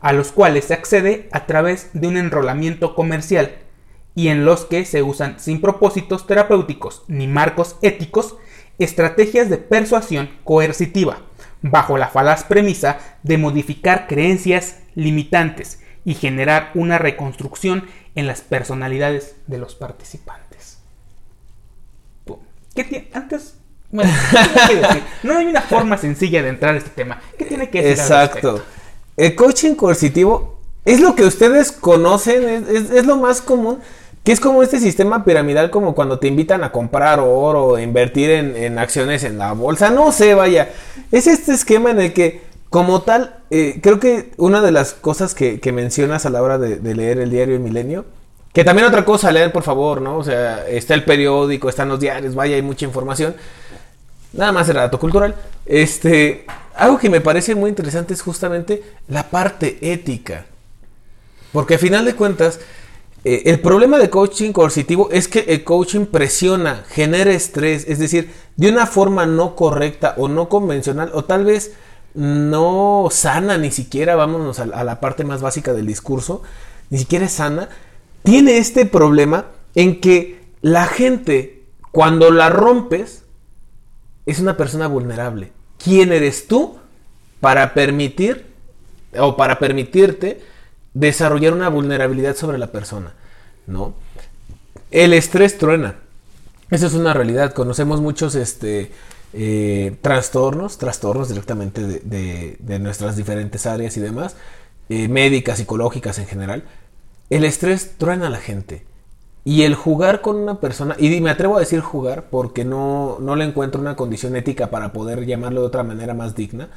a los cuales se accede a través de un enrolamiento comercial y en los que se usan sin propósitos terapéuticos ni marcos éticos estrategias de persuasión coercitiva, bajo la falaz premisa de modificar creencias limitantes y generar una reconstrucción en las personalidades de los participantes. *laughs* ¿Qué tiene? Antes, bueno, No hay una forma sencilla de entrar a este tema. ¿Qué tiene que decir? Exacto. El coaching coercitivo es lo que ustedes conocen, es lo más común. Que es como este sistema piramidal, como cuando te invitan a comprar oro, o invertir en, acciones en la bolsa. No sé, vaya. Es este esquema en el que, como tal, eh, creo que una de las cosas que, mencionas a la hora de, leer el diario El Milenio, que también otra cosa, leer por favor, ¿no? O sea, está el periódico, están los diarios, vaya, hay mucha información. Nada más el dato cultural. Este, algo que me parece muy interesante es justamente la parte ética. Porque al final de cuentas, eh, el problema de coaching coercitivo es que el coaching presiona, genera estrés, es decir, de una forma no correcta o no convencional o tal vez no sana ni siquiera, vámonos a, la parte más básica del discurso, ni siquiera es sana, tiene este problema en que la gente, cuando la rompes, es una persona vulnerable. ¿Quién eres tú para permitir o para permitirte desarrollar una vulnerabilidad sobre la persona? ¿No? El estrés truena. Esa es una realidad. Conocemos muchos este, eh, trastornos, trastornos directamente de, nuestras diferentes áreas y demás, eh, médicas, psicológicas en general. El estrés truena a la gente. Y el jugar con una persona, y me atrevo a decir jugar porque no, no le encuentro una condición ética para poder llamarlo de otra manera más digna,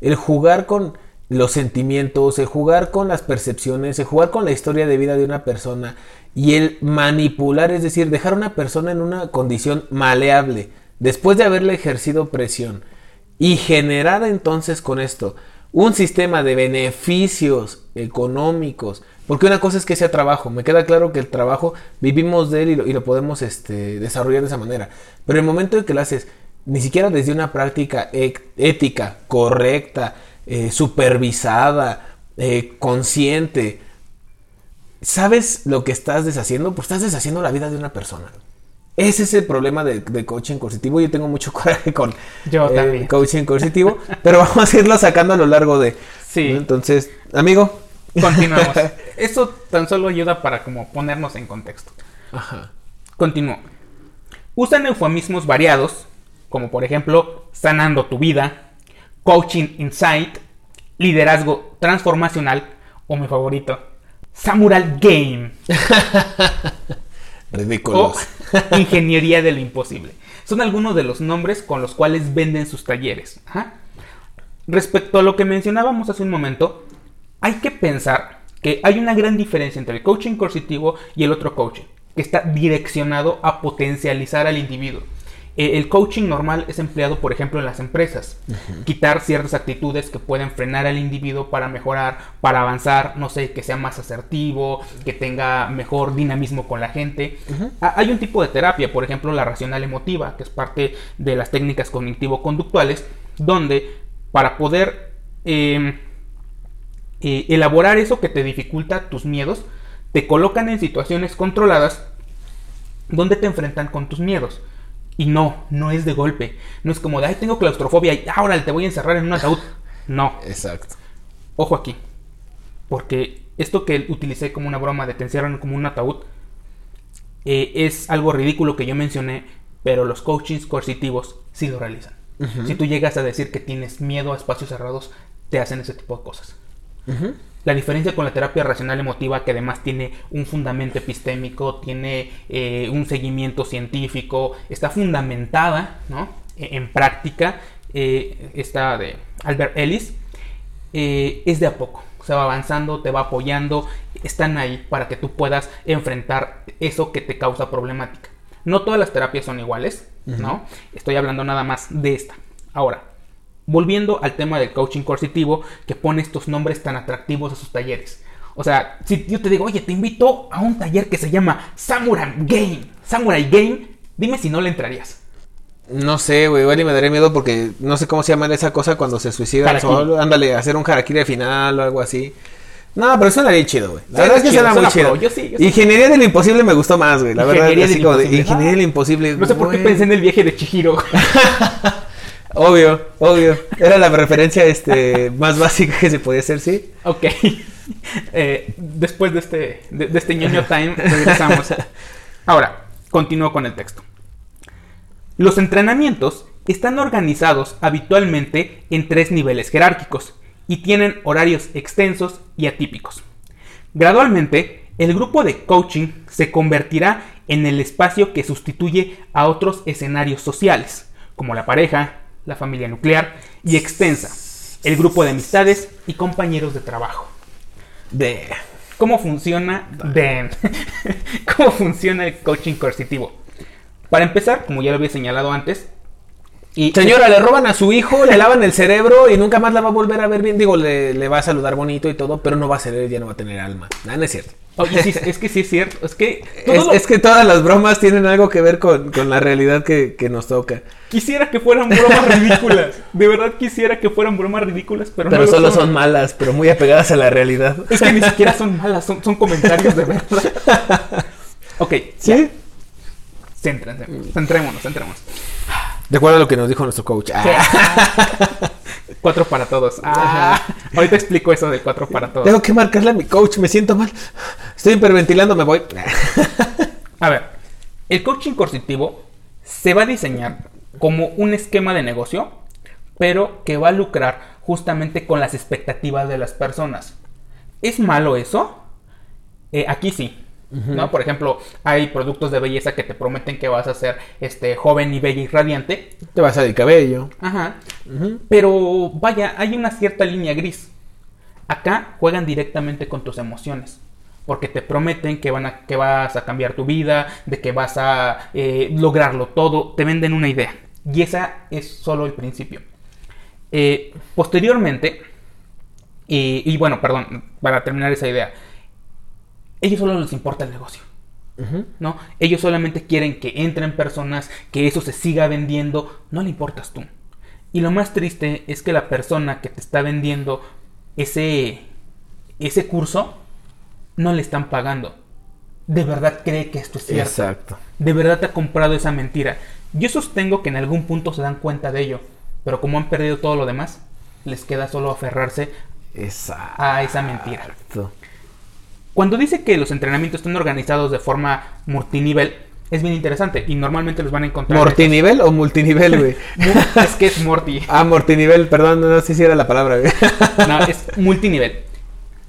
el jugar con los sentimientos, el jugar con las percepciones, el jugar con la historia de vida de una persona y el manipular, es decir, dejar a una persona en una condición maleable después de haberle ejercido presión y generar entonces con esto un sistema de beneficios económicos, porque una cosa es que sea trabajo, me queda claro que el trabajo vivimos de él y lo, podemos este, desarrollar de esa manera, pero el momento en que lo haces, ni siquiera desde una práctica ética, correcta, eh, supervisada, eh, consciente, ¿sabes lo que estás deshaciendo? Pues estás deshaciendo la vida de una persona. Ese es el problema de, coaching coercitivo. Yo tengo mucho *laughs* coraje con Yo eh, coaching coercitivo, pero *laughs* vamos a irlo sacando a lo largo de... Sí. Entonces, amigo. Continuamos. *laughs* Eso tan solo ayuda para como ponernos en contexto. Ajá. Continúo. Usan eufemismos variados, como por ejemplo, sanando tu vida, coaching insight, liderazgo transformacional, o mi favorito, Samurai Game. *laughs* Ridículos. ingeniería de lo imposible. Son algunos de los nombres con los cuales venden sus talleres. Respecto a lo que mencionábamos hace un momento, hay que pensar que hay una gran diferencia entre el coaching coercitivo y el otro coaching, que está direccionado a potencializar al individuo. Eh, el coaching normal es empleado, por ejemplo, en las empresas. Quitar ciertas actitudes que pueden frenar al individuo para mejorar, para avanzar, no sé, que sea más asertivo, que tenga mejor dinamismo con la gente. Hay un tipo de terapia, por ejemplo, la racional emotiva, que es parte de las técnicas cognitivo-conductuales, donde para poder em, eh, elaborar eso que te dificulta tus miedos, te colocan en situaciones controladas donde te enfrentan con tus miedos. Y no, no es de golpe. No es como de, ay, tengo claustrofobia y ahora te voy a encerrar en un ataúd. No. Exacto. Ojo aquí. Porque esto que utilicé como una broma de te encierran como un ataúd eh, es algo ridículo que yo mencioné, pero los coachings coercitivos sí lo realizan. Si tú llegas a decir que tienes miedo a espacios cerrados, te hacen ese tipo de cosas. La diferencia con la terapia racional emotiva, que además tiene un fundamento epistémico, tiene eh, un seguimiento científico, está fundamentada e, en práctica, eh, esta de Albert Ellis, eh, es de a poco. Se va avanzando, te va apoyando, están ahí para que tú puedas enfrentar eso que te causa problemática. No todas las terapias son iguales, ¿no? Estoy hablando nada más de esta. Ahora, Volviendo al tema del coaching coercitivo que pone estos nombres tan atractivos a sus talleres. O sea, si yo te digo, oye, te invito a un taller que se llama Samurai Game, Samurai Game, dime si no le entrarías. No sé, güey, igual y me daría miedo porque no sé cómo se llama esa cosa cuando se suicida solo. Ándale, hacer un harakiri al final o algo así. No, pero suena bien chido, güey. La verdad es que suena, muy chido. Ingeniería de lo imposible me gustó más, güey. La verdad, así como de Ingeniería de lo imposible. No sé por qué pensé en el viaje de Chihiro. *laughs* Obvio, obvio. Era la referencia este, más básica que se podía hacer, ¿sí? Ok. Eh, después de este, de, este ñoño time, regresamos. Ahora, continúo con el texto. Los entrenamientos están organizados habitualmente en tres niveles jerárquicos y tienen horarios extensos y atípicos. Gradualmente, el grupo de coaching se convertirá en el espacio que sustituye a otros escenarios sociales, como la pareja, la familia nuclear y extensa, el grupo de amistades y compañeros de trabajo. De cómo funciona de *laughs* cómo funciona el coaching coercitivo. Para empezar, como ya lo había señalado antes, Y Señora, le roban a su hijo, le lavan el cerebro y nunca más la va a volver a ver bien. Digo, le, le va a saludar bonito y todo, pero no va a ser, ya no va a tener alma. Nada, no es cierto. Oye, sí, *laughs* es que sí es cierto. Es que, es, es, que todas las bromas tienen algo que ver con, con la realidad que, que, nos toca. Quisiera que fueran bromas *laughs* ridículas. De verdad quisiera que fueran bromas ridículas, pero, pero no solo son. son. malas, pero muy apegadas a la realidad. Es que ni *laughs* siquiera son malas, son, son comentarios de verdad. ok, ¿sí? Ya. Céntrense, centrémonos, centrémonos. De acuerdo a lo que nos dijo nuestro coach. Ah. Cuatro para todos. Ah, ahorita explico eso de cuatro para todos. Tengo que marcarle a mi coach, me siento mal. Estoy hiperventilando, me voy. a ver, el coaching coercitivo se va a diseñar como un esquema de negocio, pero que va a lucrar justamente con las expectativas de las personas. ¿Es malo eso? Eh, aquí sí. ¿No? Por ejemplo, hay productos de belleza que te prometen que vas a ser este joven y bella y radiante. Te vas a salir cabello. Ajá. Pero vaya, hay una cierta línea gris. Acá juegan directamente con tus emociones. Porque te prometen que, van a, que vas a cambiar tu vida, de que vas a eh, lograrlo todo. Te venden una idea. Y esa es solo el principio. Eh, posteriormente, y bueno, perdón, para terminar esa idea, ellos solo les importa el negocio. ¿No? Ellos solamente quieren que entren personas, que eso se siga vendiendo, no le importas tú. Y lo más triste es que la persona que te está vendiendo ese, ese curso no le están pagando. De verdad cree que esto es cierto. Exacto. De verdad te ha comprado esa mentira. Yo sostengo que en algún punto se dan cuenta de ello, pero como han perdido todo lo demás, les queda solo aferrarse a esa mentira. Cuando dice que los entrenamientos están organizados de forma multinivel, es bien interesante y normalmente los van a encontrar. ¿Mortinivel o multinivel, güey? es que es Morty. *laughs* Ah, mortinivel, perdón, no sé si era la palabra, güey. no, es multinivel.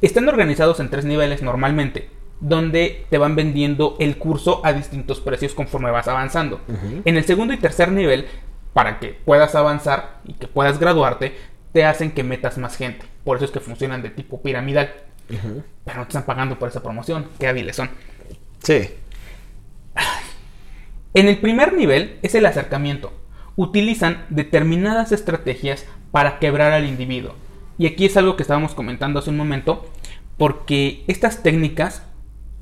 Están organizados en tres niveles normalmente, donde te van vendiendo el curso a distintos precios conforme vas avanzando. En el segundo y tercer nivel, para que puedas avanzar y que puedas graduarte, te hacen que metas más gente. Por eso es que funcionan de tipo piramidal. Pero no te están pagando por esa promoción. Qué hábiles son. Sí. En el primer nivel es el acercamiento. Utilizan determinadas estrategias para quebrar al individuo. Y aquí es algo que estábamos comentando hace un momento, porque estas técnicas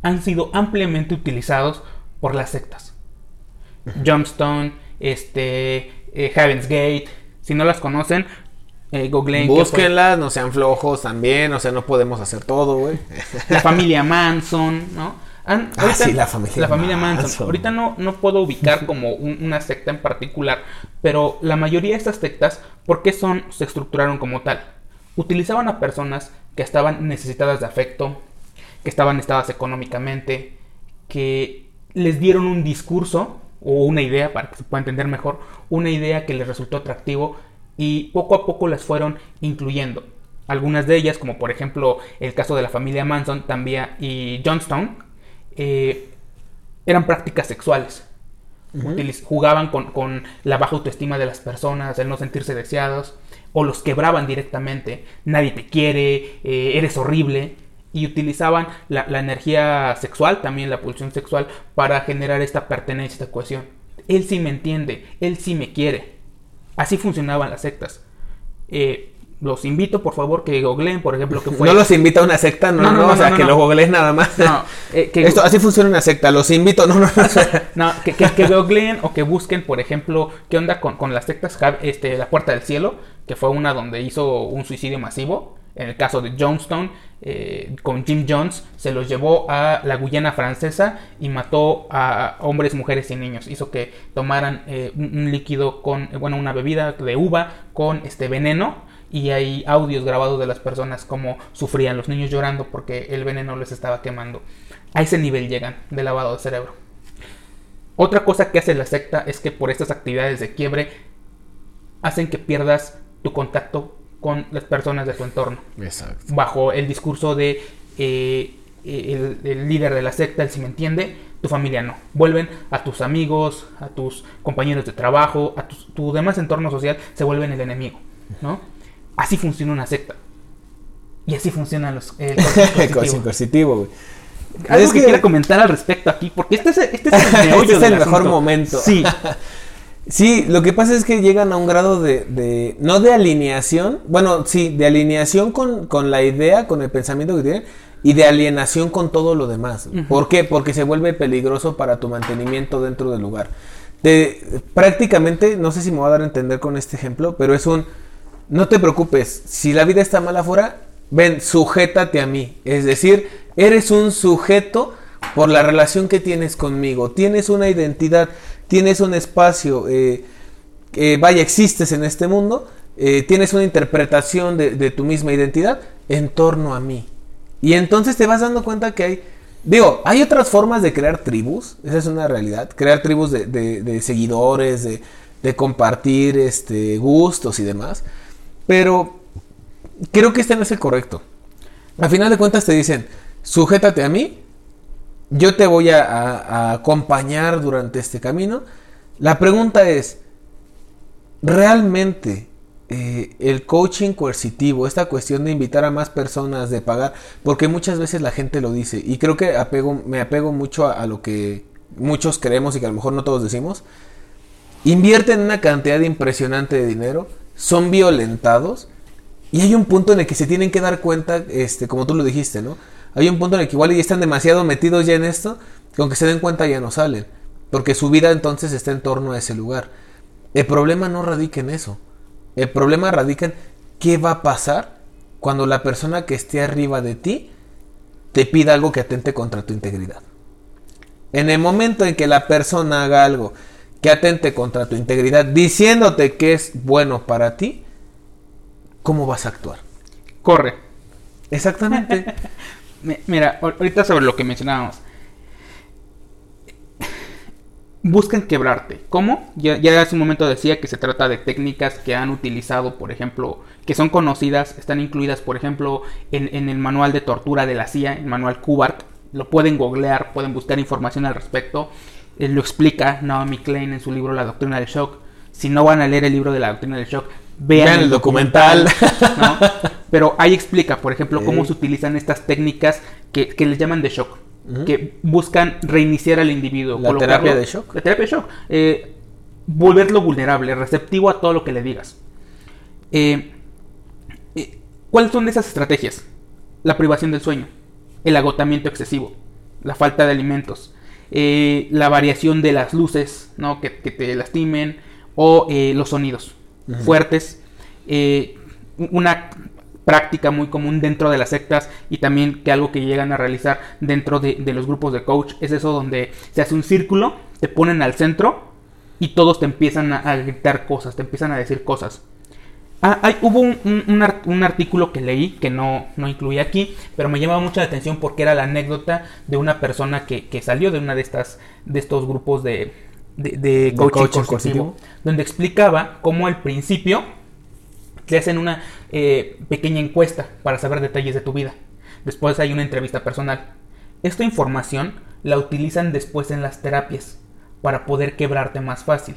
han sido ampliamente utilizados por las sectas. Jumpstone, este, eh, Heaven's Gate, si no las conocen, eh, Búsquenlas, no sean flojos también, o sea, no podemos hacer todo, güey. *laughs* La familia Manson, ¿no? ah, sí, la familia, la familia Manson. Ahorita no, no puedo ubicar *laughs* como una secta en particular, pero la mayoría de estas sectas, ¿por qué son, se estructuraron como tal? Utilizaban a personas que estaban necesitadas de afecto, que estaban estadas económicamente, que les dieron un discurso o una idea, para que se pueda entender mejor, una idea que les resultó atractivo y poco a poco las fueron incluyendo. Algunas de ellas, como por ejemplo el caso de la familia Manson también y Johnstone, eh, eran prácticas sexuales. Jugaban con, la baja autoestima de las personas, el no sentirse deseados, o los quebraban directamente. Nadie te quiere, eh, eres horrible. Y utilizaban la, la, energía sexual, también la pulsión sexual, para generar esta pertenencia, esta cohesión. Él sí me entiende, él sí me quiere. Así funcionaban las sectas. Eh, los invito, por favor, que googleen, por ejemplo, que fue... No los invita a una secta, no, no, o sea, que lo googleen nada más. No, eh, Esto, así funciona una secta, los invito, no, no, no. *laughs* no que, que, googleen o que busquen, por ejemplo, qué onda con, con las sectas, este, La Puerta del Cielo, que fue una donde hizo un suicidio masivo. En el caso de Johnstone, eh, con Jim Jones, se los llevó a la Guyana francesa y mató a hombres, mujeres y niños. Hizo que tomaran eh, un, líquido con, eh, bueno, una bebida de uva con este veneno. Y hay audios grabados de las personas como sufrían los niños llorando porque el veneno les estaba quemando. A ese nivel llegan de lavado de cerebro. Otra cosa que hace la secta es que por estas actividades de quiebre hacen que pierdas tu contacto con las personas de tu entorno. Exacto. Bajo el discurso de eh, el, líder de la secta, el si me entiende, tu familia no. Vuelven a tus amigos, a tus compañeros de trabajo, a tu, demás entorno social, se vuelven el enemigo, ¿no? Así funciona una secta. Y así funcionan los... El *laughs* coercitivo. Algo que, quiera comentar al respecto aquí, porque este es, este es el, este es el *laughs* mejor momento. Sí. *laughs* Sí, lo que pasa es que llegan a un grado de, de no de alineación, bueno, sí, de alineación con, con la idea, con el pensamiento que tienen, y de alienación con todo lo demás. ¿Por qué? Porque se vuelve peligroso para tu mantenimiento dentro del lugar. De, prácticamente, no sé si me voy a dar a entender con este ejemplo, pero es un, no te preocupes, si la vida está mal afuera, ven, sujétate a mí. Es decir, eres un sujeto por la relación que tienes conmigo. Tienes una identidad, tienes un espacio, eh, vaya, existes en este mundo, eh, tienes una interpretación de, tu misma identidad en torno a mí. Y entonces te vas dando cuenta que hay, digo, hay otras formas de crear tribus, esa es una realidad, crear tribus de, seguidores, de, compartir este, gustos y demás, pero creo que este no es el correcto. Al final de cuentas te dicen, sujétate a mí, yo te voy a, a acompañar durante este camino. La pregunta es, ¿realmente eh, el coaching coercitivo, esta cuestión de invitar a más personas, de pagar, porque muchas veces la gente lo dice, y creo que me apego mucho a, lo que muchos creemos y que a lo mejor no todos decimos, invierten una cantidad impresionante de dinero, son violentados, y hay un punto en el que se tienen que dar cuenta, este, como tú lo dijiste, ¿no? Hay un punto en el que igual ya están demasiado metidos ya en esto, que aunque se den cuenta ya no salen, porque su vida entonces está en torno a ese lugar. El problema no radica en eso. El problema radica en qué va a pasar cuando la persona que esté arriba de ti te pida algo que atente contra tu integridad. En el momento en que la persona haga algo que atente contra tu integridad, diciéndote que es bueno para ti, ¿cómo vas a actuar? Corre. Exactamente. *laughs* Mira, ahorita sobre lo que mencionábamos buscan quebrarte. ¿Cómo? Ya, ya, hace un momento decía que se trata de técnicas que han utilizado, por ejemplo, que son conocidas, están incluidas, por ejemplo, en, el manual de tortura de la CIA, el manual Kubart. Lo pueden googlear, pueden buscar información al respecto. Eh, lo explica Naomi Klein en su libro La Doctrina del Shock. Si no van a leer el libro de la Doctrina del Shock, vean, el documental. Pero ahí explica, por ejemplo, cómo se utilizan estas técnicas que, que les llaman de shock que buscan reiniciar al individuo. La terapia de shock. La terapia de shock. Eh, volverlo vulnerable, receptivo a todo lo que le digas. Eh, eh, ¿Cuáles son esas estrategias? La privación del sueño, el agotamiento excesivo, la falta de alimentos, la variación de las luces ¿no? que, te lastimen o los sonidos fuertes, una práctica muy común dentro de las sectas y también que algo que llegan a realizar dentro de, los grupos de coach es eso donde se hace un círculo, te ponen al centro y todos te empiezan a, gritar cosas, te empiezan a decir cosas. Ah, hay, hubo un, artículo que leí que no, no incluía aquí, pero me llamaba mucho la atención porque era la anécdota de una persona que, salió de una de estas de estos grupos de, de, coaching, donde explicaba cómo al principio te hacen una eh, pequeña encuesta para saber detalles de tu vida. Después hay una entrevista personal. Esta información la utilizan después en las terapias para poder quebrarte más fácil.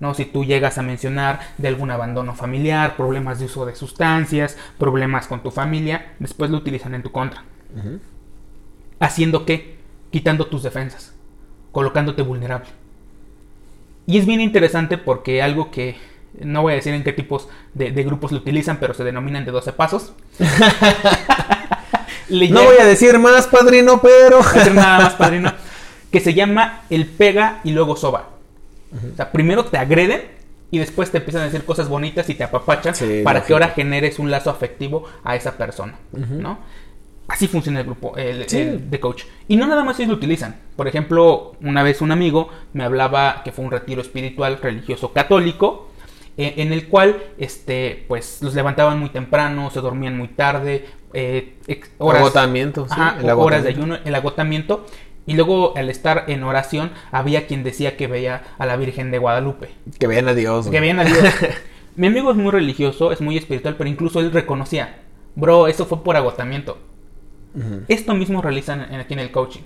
¿no? Si tú llegas a mencionar de algún abandono familiar, problemas de uso de sustancias, problemas con tu familia, después lo utilizan en tu contra. ¿Haciendo qué? Quitando tus defensas, colocándote vulnerable. Y es bien interesante porque algo que no voy a decir en qué tipos de, grupos lo utilizan, pero se denominan de 12 pasos. *laughs* no voy a decir más, padrino, pero... nada más, *laughs* padrino. Que se llama el pega y luego soba. O sea, primero te agreden y después te empiezan a decir cosas bonitas y te apapachan para que ahora generes un lazo afectivo a esa persona, ¿no? Así funciona el grupo el, de coach. Y no nada más ellos lo utilizan. Por ejemplo, una vez un amigo me hablaba que fue un retiro espiritual religioso católico en el cual este pues los levantaban muy temprano, se dormían muy tarde, eh, horas, agotamiento, horas de ayuno, el agotamiento. Y luego al estar en oración había quien decía que veía a la Virgen de Guadalupe. Que veían a Dios. Que veían a Dios. *laughs* Mi amigo es muy religioso, es muy espiritual, pero incluso él reconocía, bro, eso fue por agotamiento. Esto mismo realizan aquí en el coaching.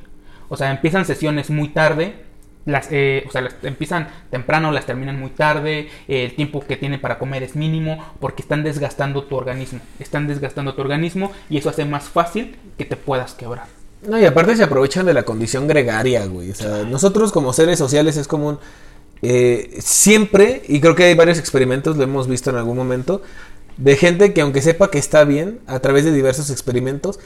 O sea, empiezan sesiones muy tarde, las, eh, o sea, las empiezan temprano, las terminan muy tarde, el tiempo que tienen para comer es mínimo, porque están desgastando tu organismo, están desgastando tu organismo y eso hace más fácil que te puedas quebrar. No, y aparte se aprovechan de la condición gregaria, güey. O sea, nosotros como seres sociales es común eh, siempre, y creo que hay varios experimentos, lo hemos visto en algún momento, de gente que aunque sepa que está bien, a través de diversos experimentos,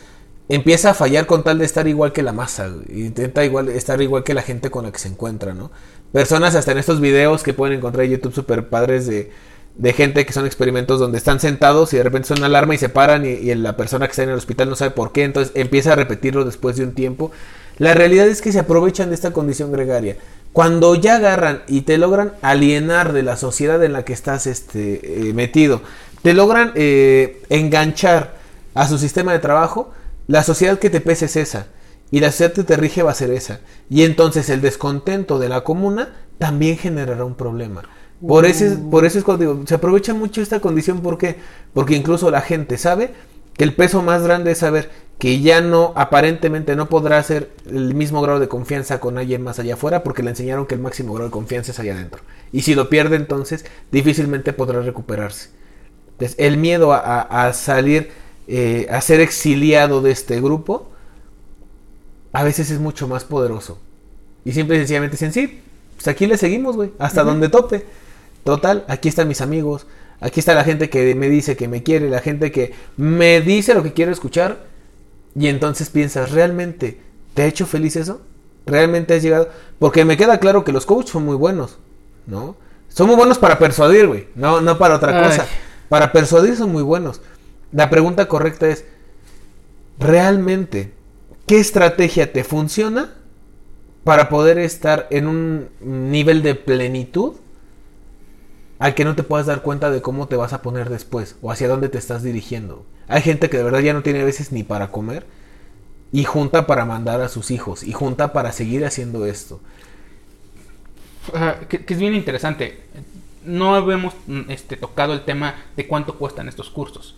empieza a fallar con tal de estar igual que la masa, intenta igual, estar igual que la gente con la que se encuentra, ¿no? Personas hasta en estos videos que pueden encontrar en YouTube super padres de, de gente que son experimentos donde están sentados y de repente suena alarma y se paran y, y la persona que está en el hospital no sabe por qué, entonces empieza a repetirlo después de un tiempo. La realidad es que se aprovechan de esta condición gregaria. Cuando ya agarran y te logran alienar de la sociedad en la que estás este, eh, metido, te logran eh, enganchar a su sistema de trabajo, la sociedad que te pese es esa. Y la sociedad que te rige va a ser esa. Y entonces el descontento de la comuna también generará un problema. Por, ese, por eso es cuando digo, se aprovecha mucho esta condición. ¿Por qué? Porque incluso la gente sabe que el peso más grande es saber que ya no, aparentemente no podrá hacer el mismo grado de confianza con alguien más allá afuera porque le enseñaron que el máximo grado de confianza es allá adentro. Y si lo pierde entonces, difícilmente podrá recuperarse. Entonces, el miedo a, a- a salir, eh, a ser exiliado de este grupo, a veces es mucho más poderoso. Y simple y sencillamente dicen, sí, pues aquí le seguimos, güey, hasta donde tope. Total, aquí están mis amigos, aquí está la gente que me dice que me quiere, la gente que me dice lo que quiero escuchar. Y entonces piensas, ¿realmente te ha hecho feliz eso? ¿Realmente has llegado? Porque me queda claro que los coaches son muy buenos, ¿no? Son muy buenos para persuadir, güey, no, no para otra Ay. cosa. Para persuadir son muy buenos. La pregunta correcta es, ¿realmente qué estrategia te funciona para poder estar en un nivel de plenitud al que no te puedas dar cuenta de cómo te vas a poner después o hacia dónde te estás dirigiendo? Hay gente que de verdad ya no tiene a veces ni para comer y junta para mandar a sus hijos y junta para seguir haciendo esto. Que es bien interesante. No habíamos mm, este, tocado el tema de cuánto cuestan estos cursos.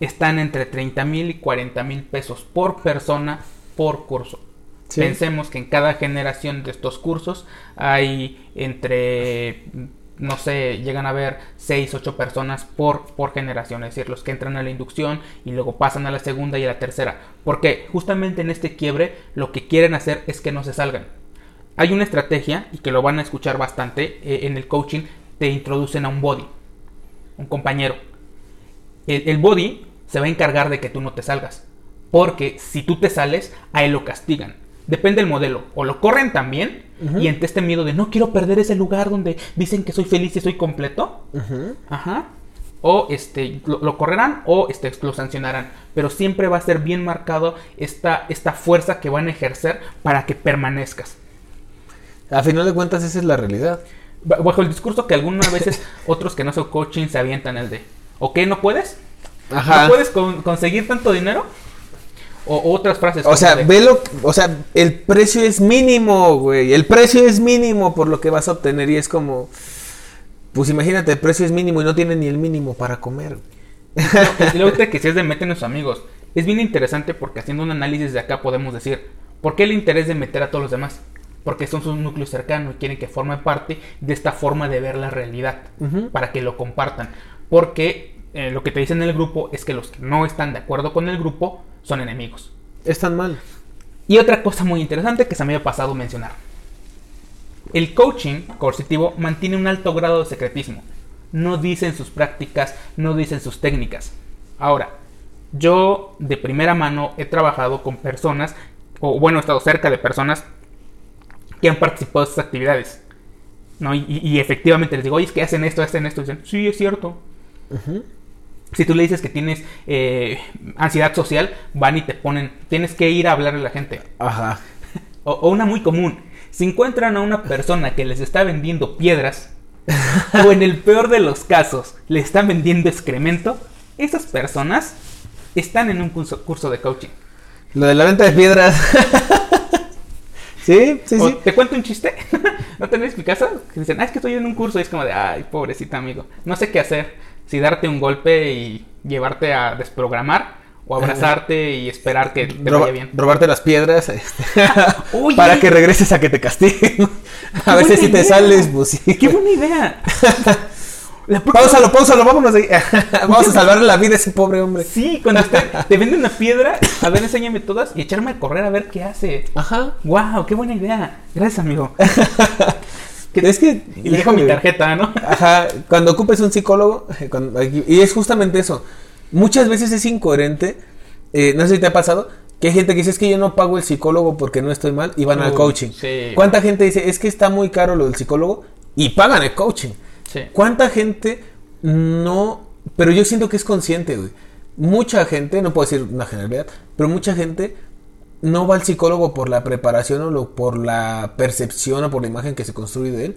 Están entre 30 mil y 40 mil pesos por persona por curso. Sí. Pensemos que en cada generación de estos cursos hay entre, mm, no sé, llegan a haber 6, 8 personas por, por generación. Es decir, los que entran a la inducción y luego pasan a la segunda y a la tercera. Porque justamente en este quiebre lo que quieren hacer es que no se salgan. Hay una estrategia, y que lo van a escuchar bastante, eh, en el coaching te introducen a un body, un compañero. El, el body se va a encargar de que tú no te salgas. Porque si tú te sales, a él lo castigan. Depende del modelo. O lo corren también y entre este miedo de no quiero perder ese lugar donde dicen que soy feliz y soy completo. Ajá. O este, lo, lo correrán o este, lo sancionarán. Pero siempre va a ser bien marcado esta, esta fuerza que van a ejercer para que permanezcas. A final de cuentas esa es la realidad. Ba- Bajo el discurso que algunas veces *laughs* otros que no son coaching se avientan el de, ¿o qué? ¿No puedes? Ajá. ¿No puedes con- conseguir tanto dinero? O otras frases. O sea, de, velo, o sea, el precio es mínimo, güey. El precio es mínimo por lo que vas a obtener y es como, pues imagínate, el precio es mínimo y no tiene ni el mínimo para comer. Y luego *laughs* te que si es de meten a sus amigos. Es bien interesante porque haciendo un análisis de acá podemos decir, ¿por qué el interés de meter a todos los demás? Porque son sus núcleos cercanos y quieren que formen parte de esta forma de ver la realidad, para que lo compartan. Porque eh, lo que te dicen en el grupo es que los que no están de acuerdo con el grupo son enemigos. Es tan mal. Y otra cosa muy interesante que se me había pasado mencionar. El coaching coercitivo mantiene un alto grado de secretismo. No dicen sus prácticas, no dicen sus técnicas. Ahora, yo de primera mano he trabajado con personas, o bueno, he estado cerca de personas que han participado de estas actividades. ¿no? Y, y- efectivamente les digo, oye, es que hacen esto, hacen esto. Y dicen, sí, es cierto. Si tú le dices que tienes eh, ansiedad social, van y te ponen, tienes que ir a hablarle a la gente. Ajá. *laughs* O, o una muy común, si encuentran a una persona que les está vendiendo piedras, o en el peor de los casos, le están vendiendo excremento, esas personas están en un curso, curso de coaching. Lo de la venta de piedras. *laughs* sí, sí, O sí. te cuento un chiste, *laughs* ¿no tenés mi casa? Que dicen, ah, es que estoy en un curso y es como de, ay, pobrecita amigo, no sé qué hacer, si darte un golpe y llevarte a desprogramar, o abrazarte y esperar que te Roba- vaya bien. robarte las piedras este, *laughs* para que regreses a que te castiguen. a ver si te sales, pues sí. ¡Qué buena idea! *laughs* Páusalo, páusalo, vámonos de ahí. *laughs* Vamos a salvarle la vida a ese pobre hombre. Sí, cuando esté- te venden una piedra, a ver, enséñame todas y echarme a correr a ver qué hace. Ajá. ¡Wow! ¡Qué buena idea! Gracias, amigo. *laughs* Es que. Y dejo mi tarjeta, ¿no? Ajá, cuando ocupes un psicólogo, cuando- y es justamente eso. Muchas veces es incoherente. eh, no sé si te ha pasado. Que hay gente que dice es que yo no pago el psicólogo porque no estoy mal y van al coaching. sí. ¿Cuánta gente dice es que está muy caro lo del psicólogo y pagan el coaching? ¿Cuánta gente no... Pero yo siento que es consciente. Mucha gente, no puedo decir una generalidad, pero mucha gente no va al psicólogo por la preparación o por la percepción o por la imagen que se construye de él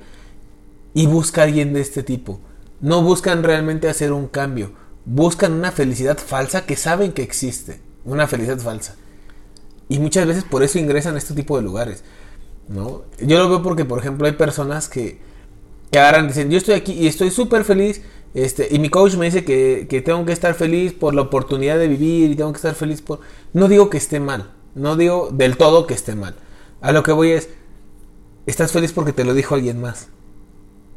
y busca a alguien de este tipo. No buscan realmente hacer un cambio. Buscan una felicidad falsa que saben que existe. Una felicidad falsa. Y muchas veces por eso ingresan a este tipo de lugares. ¿no? Yo lo veo porque, por ejemplo, hay personas que, que agarran, dicen, yo estoy aquí y estoy súper feliz. Este, y mi coach me dice que, que tengo que estar feliz por la oportunidad de vivir y tengo que estar feliz por... No digo que esté mal. No digo del todo que esté mal. A lo que voy es, estás feliz porque te lo dijo alguien más.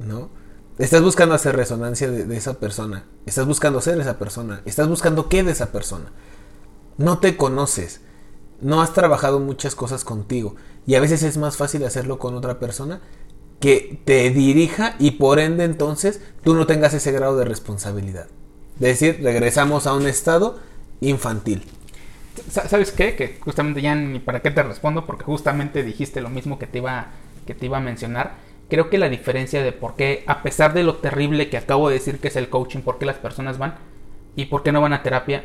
¿No? Estás buscando hacer resonancia de, de esa persona. Estás buscando ser esa persona. Estás buscando qué de esa persona. No te conoces. No has trabajado muchas cosas contigo. Y a veces es más fácil hacerlo con otra persona que te dirija y por ende entonces tú no tengas ese grado de responsabilidad. Es decir, regresamos a un estado infantil. Sa- ¿Sabes qué? Que justamente ya ni para qué te respondo porque justamente dijiste lo mismo que te iba que te iba a mencionar. Creo que la diferencia de por qué, a pesar de lo terrible que acabo de decir que es el coaching, por qué las personas van y por qué no van a terapia,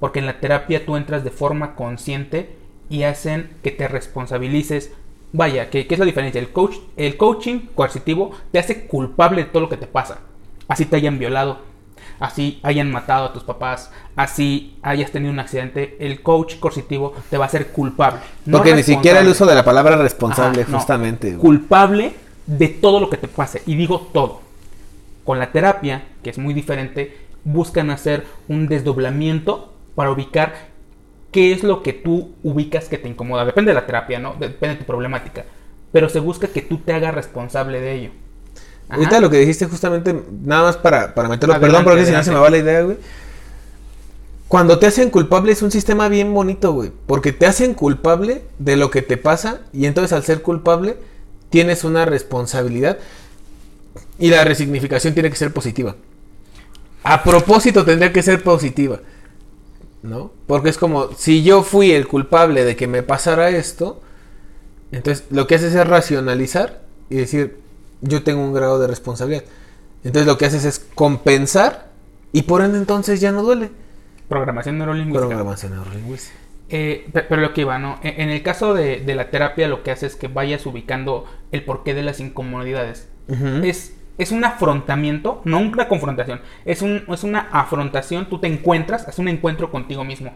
porque en la terapia tú entras de forma consciente y hacen que te responsabilices. Vaya, ¿qué, qué es la diferencia? El, coach, el coaching coercitivo te hace culpable de todo lo que te pasa. Así te hayan violado, así hayan matado a tus papás, así hayas tenido un accidente, el coach coercitivo te va a hacer culpable. no Porque ni siquiera el uso de la palabra responsable, Ajá, justamente. Culpable de todo lo que te pase. Y digo todo. Con la terapia, que es muy diferente, buscan hacer un desdoblamiento para ubicar qué es lo que tú ubicas que te incomoda. Depende de la terapia, ¿no? Depende de tu problemática. Pero se busca que tú te hagas responsable de ello. Ajá. Ahorita lo que dijiste justamente, nada más para, para meterlo, Adelante, perdón, porque si no se me va la idea, güey. Cuando te hacen culpable es un sistema bien bonito, güey. Porque te hacen culpable de lo que te pasa y entonces al ser culpable tienes una responsabilidad y la resignificación tiene que ser positiva. A propósito tendría que ser positiva. ¿No? Porque es como, si yo fui el culpable de que me pasara esto, entonces lo que haces es racionalizar y decir, yo tengo un grado de responsabilidad. Entonces lo que haces es compensar y por ende entonces ya no duele. Programación neurolingüística. Programación neurolingüística. Eh, pe- pero lo que iba, ¿no? En en el caso de, de la terapia, lo que hace es que vayas ubicando el porqué de las incomodidades. Es, es un afrontamiento, no una confrontación. Es, un, es una afrontación, tú te encuentras, es un encuentro contigo mismo.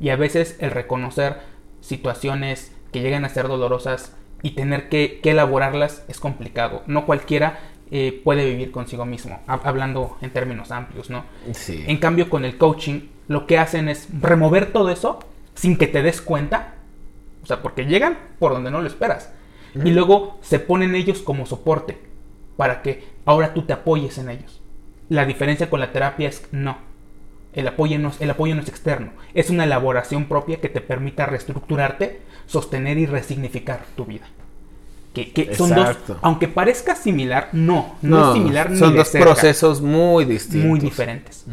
Y a veces el reconocer situaciones que llegan a ser dolorosas y tener que, que elaborarlas es complicado. No cualquiera eh, puede vivir consigo mismo, hab- hablando en términos amplios, ¿no? Sí. En cambio, con el coaching, lo que hacen es remover todo eso sin que te des cuenta. O sea, porque llegan por donde no lo esperas. Y luego se ponen ellos como soporte para que ahora tú te apoyes en ellos. La diferencia con la terapia es no. El apoyo no, es- el apoyo no es externo. Es una elaboración propia que te permita reestructurarte, sostener y resignificar tu vida. Que, que son dos, aunque parezca similar, no, no, es similar ni son de dos cerca procesos muy distintos. muy diferentes.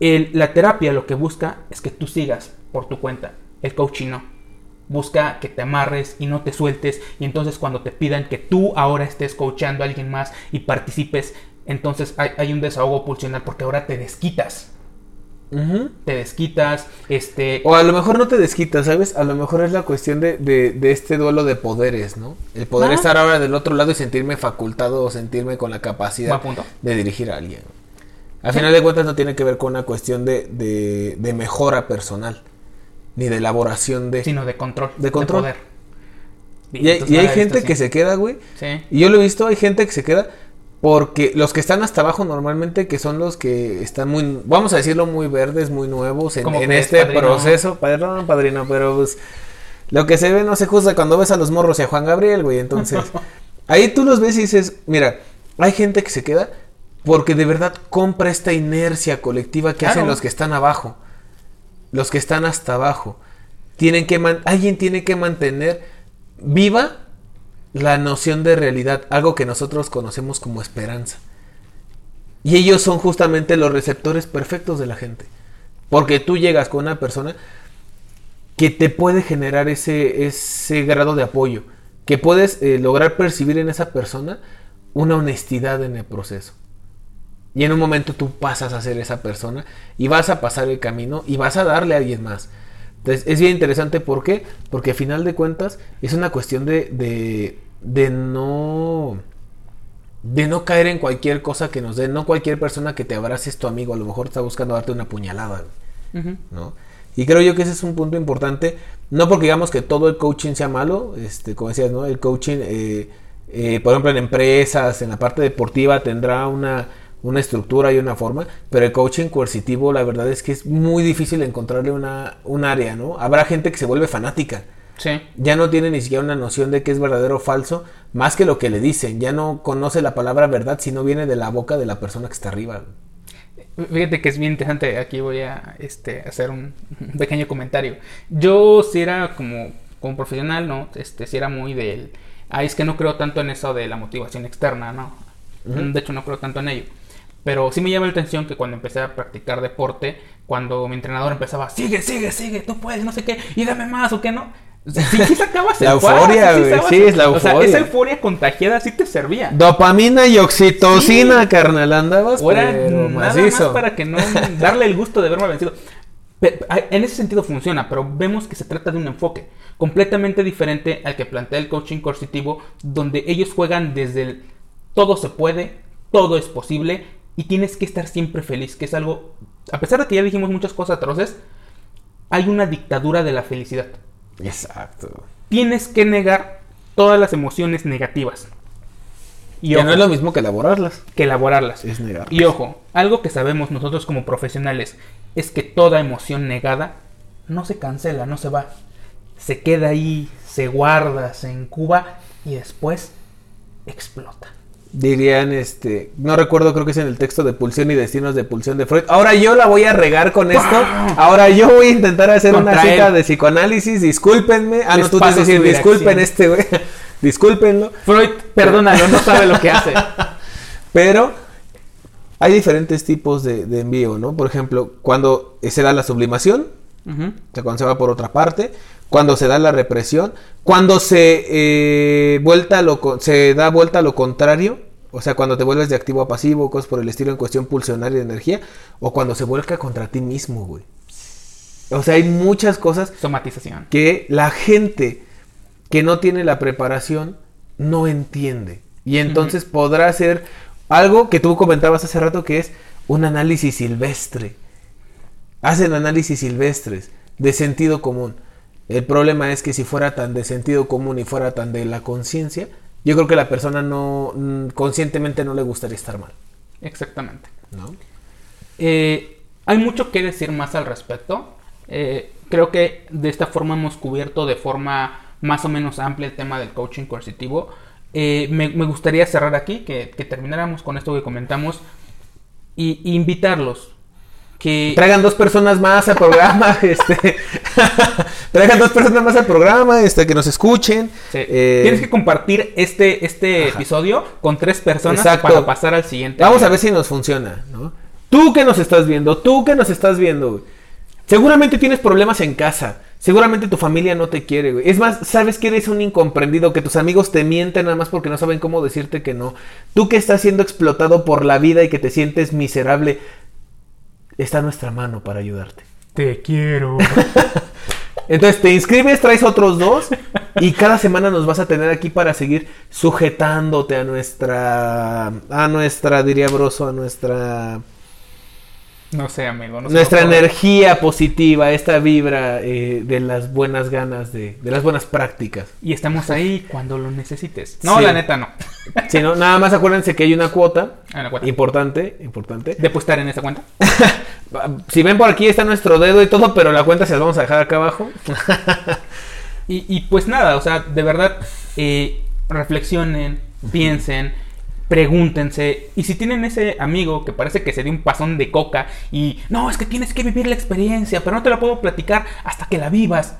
El- la terapia lo que busca es que tú sigas por tu cuenta. El coaching no. Busca que te amarres y no te sueltes. Y entonces cuando te pidan que tú ahora estés coachando a alguien más y participes, entonces hay, hay un desahogo pulsional porque ahora te desquitas. Te desquitas, este... O a lo mejor no te desquitas, ¿sabes? A lo mejor es la cuestión de, de- de este duelo de poderes, ¿no? El poder Ah. estar ahora del otro lado y sentirme facultado o sentirme con la capacidad de dirigir a alguien. Al final de cuentas no tiene que ver con una cuestión de, de- de mejora personal, ni de elaboración de... sino de control. De control. poder. Y hay, y gente que se queda, güey. Sí. Y yo lo he visto, hay gente que se queda porque los que están hasta abajo normalmente, que son los que están muy, vamos a decirlo, muy verdes, muy nuevos en, ¿Cómo en crees, este padrino? proceso. Perdón, padrino, pero pues lo que se ve no se juzga cuando ves a los morros y a Juan Gabriel, güey. Entonces, *laughs* ahí tú los ves y dices, mira, hay gente que se queda porque de verdad compra esta inercia colectiva que Claro. hacen los que están abajo. Los que están hasta abajo. Tienen que alguien tiene que mantener viva la noción de realidad, algo que nosotros conocemos como esperanza. Y ellos son justamente los receptores perfectos de la gente. Porque tú llegas con una persona que te puede generar ese, ese grado de apoyo, que puedes eh, lograr percibir en esa persona una honestidad en el proceso. Y en un momento tú pasas a ser esa persona y vas a pasar el camino y vas a darle a alguien más. Entonces es bien interesante, ¿por qué? Porque a final de cuentas es una cuestión de, de, de no de no caer en cualquier cosa que nos den, no cualquier persona que te abrace es tu amigo, a lo mejor está buscando darte una puñalada, ¿no? Y creo yo que ese es un punto importante, no porque digamos que todo el coaching sea malo, este, como decías, ¿no? El coaching, eh, eh, por ejemplo, en empresas, en la parte deportiva tendrá una, una estructura y una forma, pero el coaching coercitivo, la verdad es que es muy difícil encontrarle una, un área, ¿no? Habrá gente que se vuelve fanática ya no tiene ni siquiera una noción de qué es verdadero o falso, más que lo que le dicen. Ya no conoce la palabra verdad, sino viene de la boca de la persona que está arriba. Fíjate que es bien interesante. Aquí voy a este, hacer un, pequeño comentario. Yo si era como, como profesional, ¿no? Este, si era muy del... Ah, es que no creo tanto en eso de la motivación externa, ¿no? De hecho, no creo tanto en ello. Pero sí me llama la atención que cuando empecé a practicar deporte, cuando mi entrenador empezaba, sigue, sigue, sigue, tú puedes, no sé qué, y dame más o qué, ¿no? Sí, sí sacabas La euforia, güey. Sí, es la euforia. O sea, esa euforia contagiada sí te servía. Dopamina y oxitocina, carnal, andabas. O era nada más para que no *laughs* darle el gusto de verme vencido. En ese sentido funciona, pero vemos que se trata de un enfoque completamente diferente al que plantea el coaching coercitivo, donde ellos juegan desde el todo se puede, todo es posible y tienes que estar siempre feliz, que es algo, a pesar de que ya dijimos muchas cosas atroces, hay una dictadura de la felicidad. Exacto. Tienes que negar todas las emociones negativas. Y que no es lo mismo que elaborarlas. Que elaborarlas. Es negar. Y ojo, algo que sabemos nosotros como profesionales es que toda emoción negada no se cancela, no se va. Se queda ahí, se guarda, se incuba y después explota dirían, este, no recuerdo, creo que es en el texto de Pulsión y Destinos de Pulsión de Freud. Ahora yo la voy a regar con esto. Ahora yo voy a intentar hacer una cita de psicoanálisis. Discúlpenme. Ah, no, tú te decir, disculpen este güey. *laughs* Discúlpenlo. Freud, perdónalo, no sabe lo que hace. *laughs* Pero hay diferentes tipos de, envío, ¿no? Por ejemplo, cuando se da la sublimación, o sea, cuando se va por otra parte, cuando se da la represión, cuando se, eh, vuelta lo, se da vuelta a lo contrario, o sea, cuando te vuelves de activo a pasivo, cosas por el estilo en cuestión pulsionaria de energía, o cuando se vuelca contra ti mismo, güey. O sea, hay muchas cosas. Somatización. Que la gente que no tiene la preparación no entiende. Y entonces podrá ser algo que tú comentabas hace rato que es un análisis silvestre. Hacen análisis silvestres de sentido común. El problema es que si fuera tan de sentido común y fuera tan de la conciencia, yo creo que la persona no mm, conscientemente no le gustaría estar mal. Exactamente. ¿No? Eh, hay mucho que decir más al respecto. Eh, creo que de esta forma hemos cubierto de forma más o menos amplia el tema del coaching coercitivo. Eh, me, gustaría cerrar aquí, que, termináramos con esto que comentamos y invitarlos que traigan dos personas más al programa, *laughs* este, *laughs* traigan dos personas más al programa, este, que nos escuchen. Eh, Tienes que compartir este, este episodio con tres personas para pasar al siguiente. Vamos a ver si nos funciona, ¿no? Tú que nos estás viendo, tú que nos estás viendo, seguramente tienes problemas en casa. Seguramente tu familia no te quiere, güey. Es más, sabes que eres un incomprendido, que tus amigos te mienten nada más porque no saben cómo decirte que no. Tú que estás siendo explotado por la vida y que te sientes miserable, está nuestra mano para ayudarte. Te quiero. *laughs* Entonces te inscribes, traes otros dos y cada semana nos vas a tener aquí para seguir sujetándote a nuestra, a nuestra, diría Broso, a nuestra no sé, amigo. Nuestra energía positiva, esta vibra eh, de las buenas ganas, de, las buenas prácticas. Y estamos ahí cuando lo necesites. No, la neta no. Sí, no, nada más acuérdense que hay una cuota, importante, importante. ¿Depositar en esa cuenta? *laughs* si ven por aquí está nuestro dedo y todo, pero la cuenta se la vamos a dejar acá abajo. *laughs* y, pues nada, o sea, de verdad, eh, reflexionen, piensen pregúntense. Y si tienen ese amigo que parece que se dio un pasón de coca y no, es que tienes que vivir la experiencia, pero no te la puedo platicar hasta que la vivas,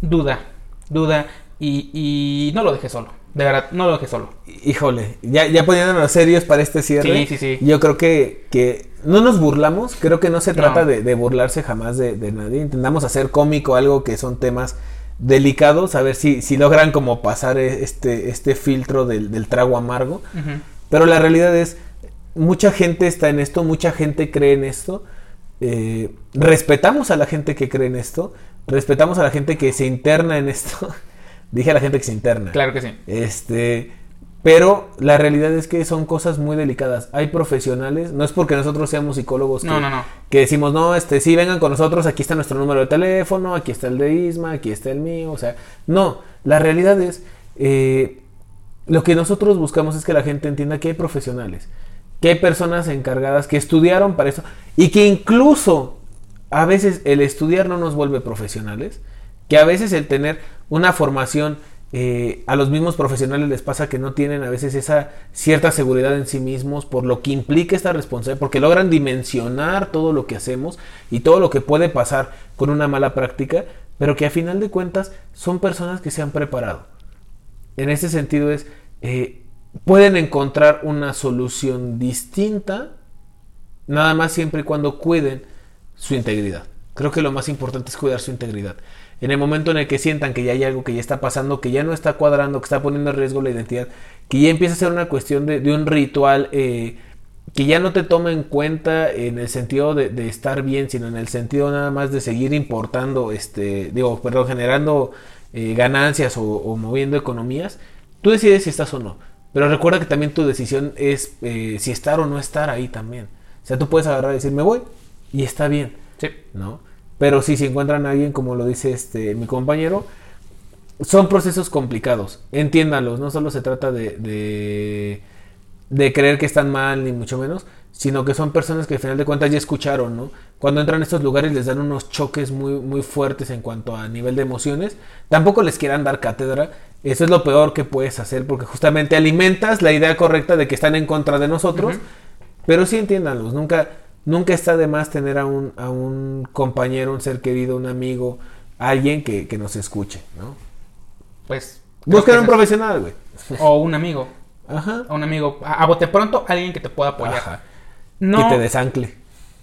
duda, duda y, y no lo dejes solo. De verdad, no lo dejes solo. Híjole, ya, ya poniéndonos serios para este cierre. Sí, sí, sí. Yo creo que, que no nos burlamos. Creo que no se No. trata de, de burlarse jamás de, de nadie. Intentamos hacer cómico algo que son temas delicados. A ver si, si logran como pasar e- este, este filtro del, del trago amargo. Ujú. Pero la realidad es, mucha gente está en esto, mucha gente cree en esto. eh, respetamos a la gente que cree en esto, respetamos a la gente que se interna en esto. *laughs* Dije a la gente que se interna. Claro que sí. Este, pero la realidad es que son cosas muy delicadas. Hay profesionales, no es porque nosotros seamos psicólogos que, No, no, no. que decimos, no, este, sí, vengan con nosotros, aquí está nuestro número de teléfono, aquí está el de Isma, aquí está el mío, o sea, no, la realidad es, eh, lo que nosotros buscamos es que la gente entienda que hay profesionales, que hay personas encargadas que estudiaron para eso y que incluso a veces el estudiar no nos vuelve profesionales, que a veces el tener una formación eh, a los mismos profesionales les pasa que no tienen a veces esa cierta seguridad en sí mismos por lo que implica esta responsabilidad, porque logran dimensionar todo lo que hacemos y todo lo que puede pasar con una mala práctica, pero que a final de cuentas son personas que se han preparado. En ese sentido es, eh, pueden encontrar una solución distinta, nada más siempre y cuando cuiden su integridad. Creo que lo más importante es cuidar su integridad. En el momento en el que sientan que ya hay algo que ya está pasando, que ya no está cuadrando, que está poniendo en riesgo la identidad, que ya empieza a ser una cuestión de, un ritual eh, que ya no te toma en cuenta en el sentido de, de estar bien, sino en el sentido nada más de seguir importando, este, digo, perdón, generando eh, ganancias o, o moviendo economías, tú decides si estás o no. Pero recuerda que también tu decisión es eh, si estar o no estar ahí también. O sea, tú puedes agarrar y decir, me voy, y está bien. Sí. ¿no? Pero si se encuentran a alguien, como lo dice este mi compañero, son procesos complicados. Entiéndanlos, no solo se trata de, de, de creer que están mal, ni mucho menos, sino que son personas que al final de cuentas ya escucharon, ¿no? Cuando entran a estos lugares les dan unos choques muy, muy fuertes en cuanto a nivel de emociones. Tampoco les quieran dar cátedra. Eso es lo peor que puedes hacer porque justamente alimentas la idea correcta de que están en contra de nosotros. Pero sí entiéndanlos, nunca, nunca está de más tener a un, a un compañero, un ser querido, un amigo, alguien que, que nos escuche, ¿no? Pues. que un es- profesional, güey. O un amigo. Ajá. A un amigo. A, a bote pronto, alguien que te pueda apoyar. Ajá. No, Que te desancle.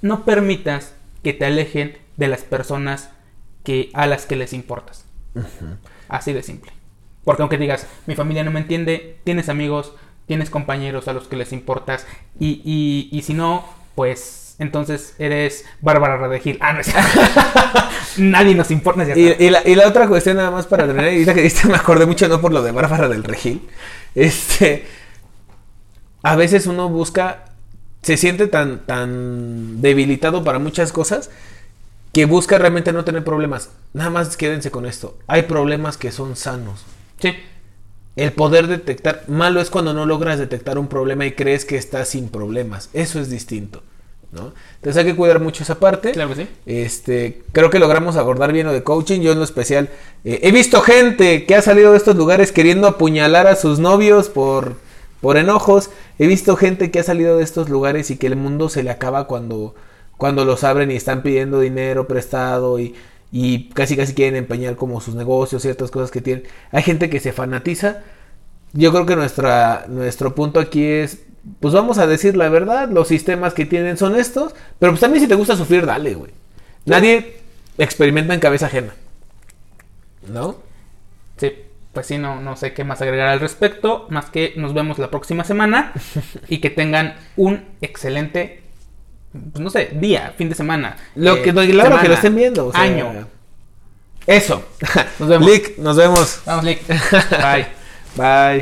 no permitas que te alejen de las personas que, a las que les importas. Así de simple. Porque aunque digas, mi familia no me entiende, tienes amigos, tienes compañeros a los que les importas. Y, y, y si no, pues entonces eres Bárbara de Gil. Ah, no es *laughs* Nadie nos importa. Y, la, y la otra cuestión nada más para terminar, y que diste me acordé mucho no por lo de Bárbara del Regil. Este a veces uno busca se siente tan tan debilitado para muchas cosas que busca realmente no tener problemas. Nada más quédense con esto. Hay problemas que son sanos. Sí. El poder detectar, malo es cuando no logras detectar un problema y crees que estás sin problemas. Eso es distinto, ¿no? Entonces hay que cuidar mucho esa parte. Claro que sí. Este, creo que logramos abordar bien lo de coaching. Yo en lo especial eh, he visto gente que ha salido de estos lugares queriendo apuñalar a sus novios por, por enojos. He visto gente que ha salido de estos lugares y que el mundo se le acaba cuando, cuando los abren y están pidiendo dinero prestado y, y casi casi quieren empeñar como sus negocios, ciertas cosas que tienen. Hay gente que se fanatiza. Yo creo que nuestra, nuestro punto aquí es, pues vamos a decir la verdad, los sistemas que tienen son estos, pero pues también si te gusta sufrir, dale, güey. Nadie experimenta en cabeza ajena. ¿No? Sí, pues sí, no, no sé qué más agregar al respecto, más que nos vemos la próxima semana *laughs* y que tengan un excelente, pues no sé, día, fin de semana. Lo eh, que, claro, semana, que lo estén viendo. o sea, año. *laughs* Eso. Nos vemos. Lick, nos vemos. Vamos, Lick. *laughs* Bye. Bye.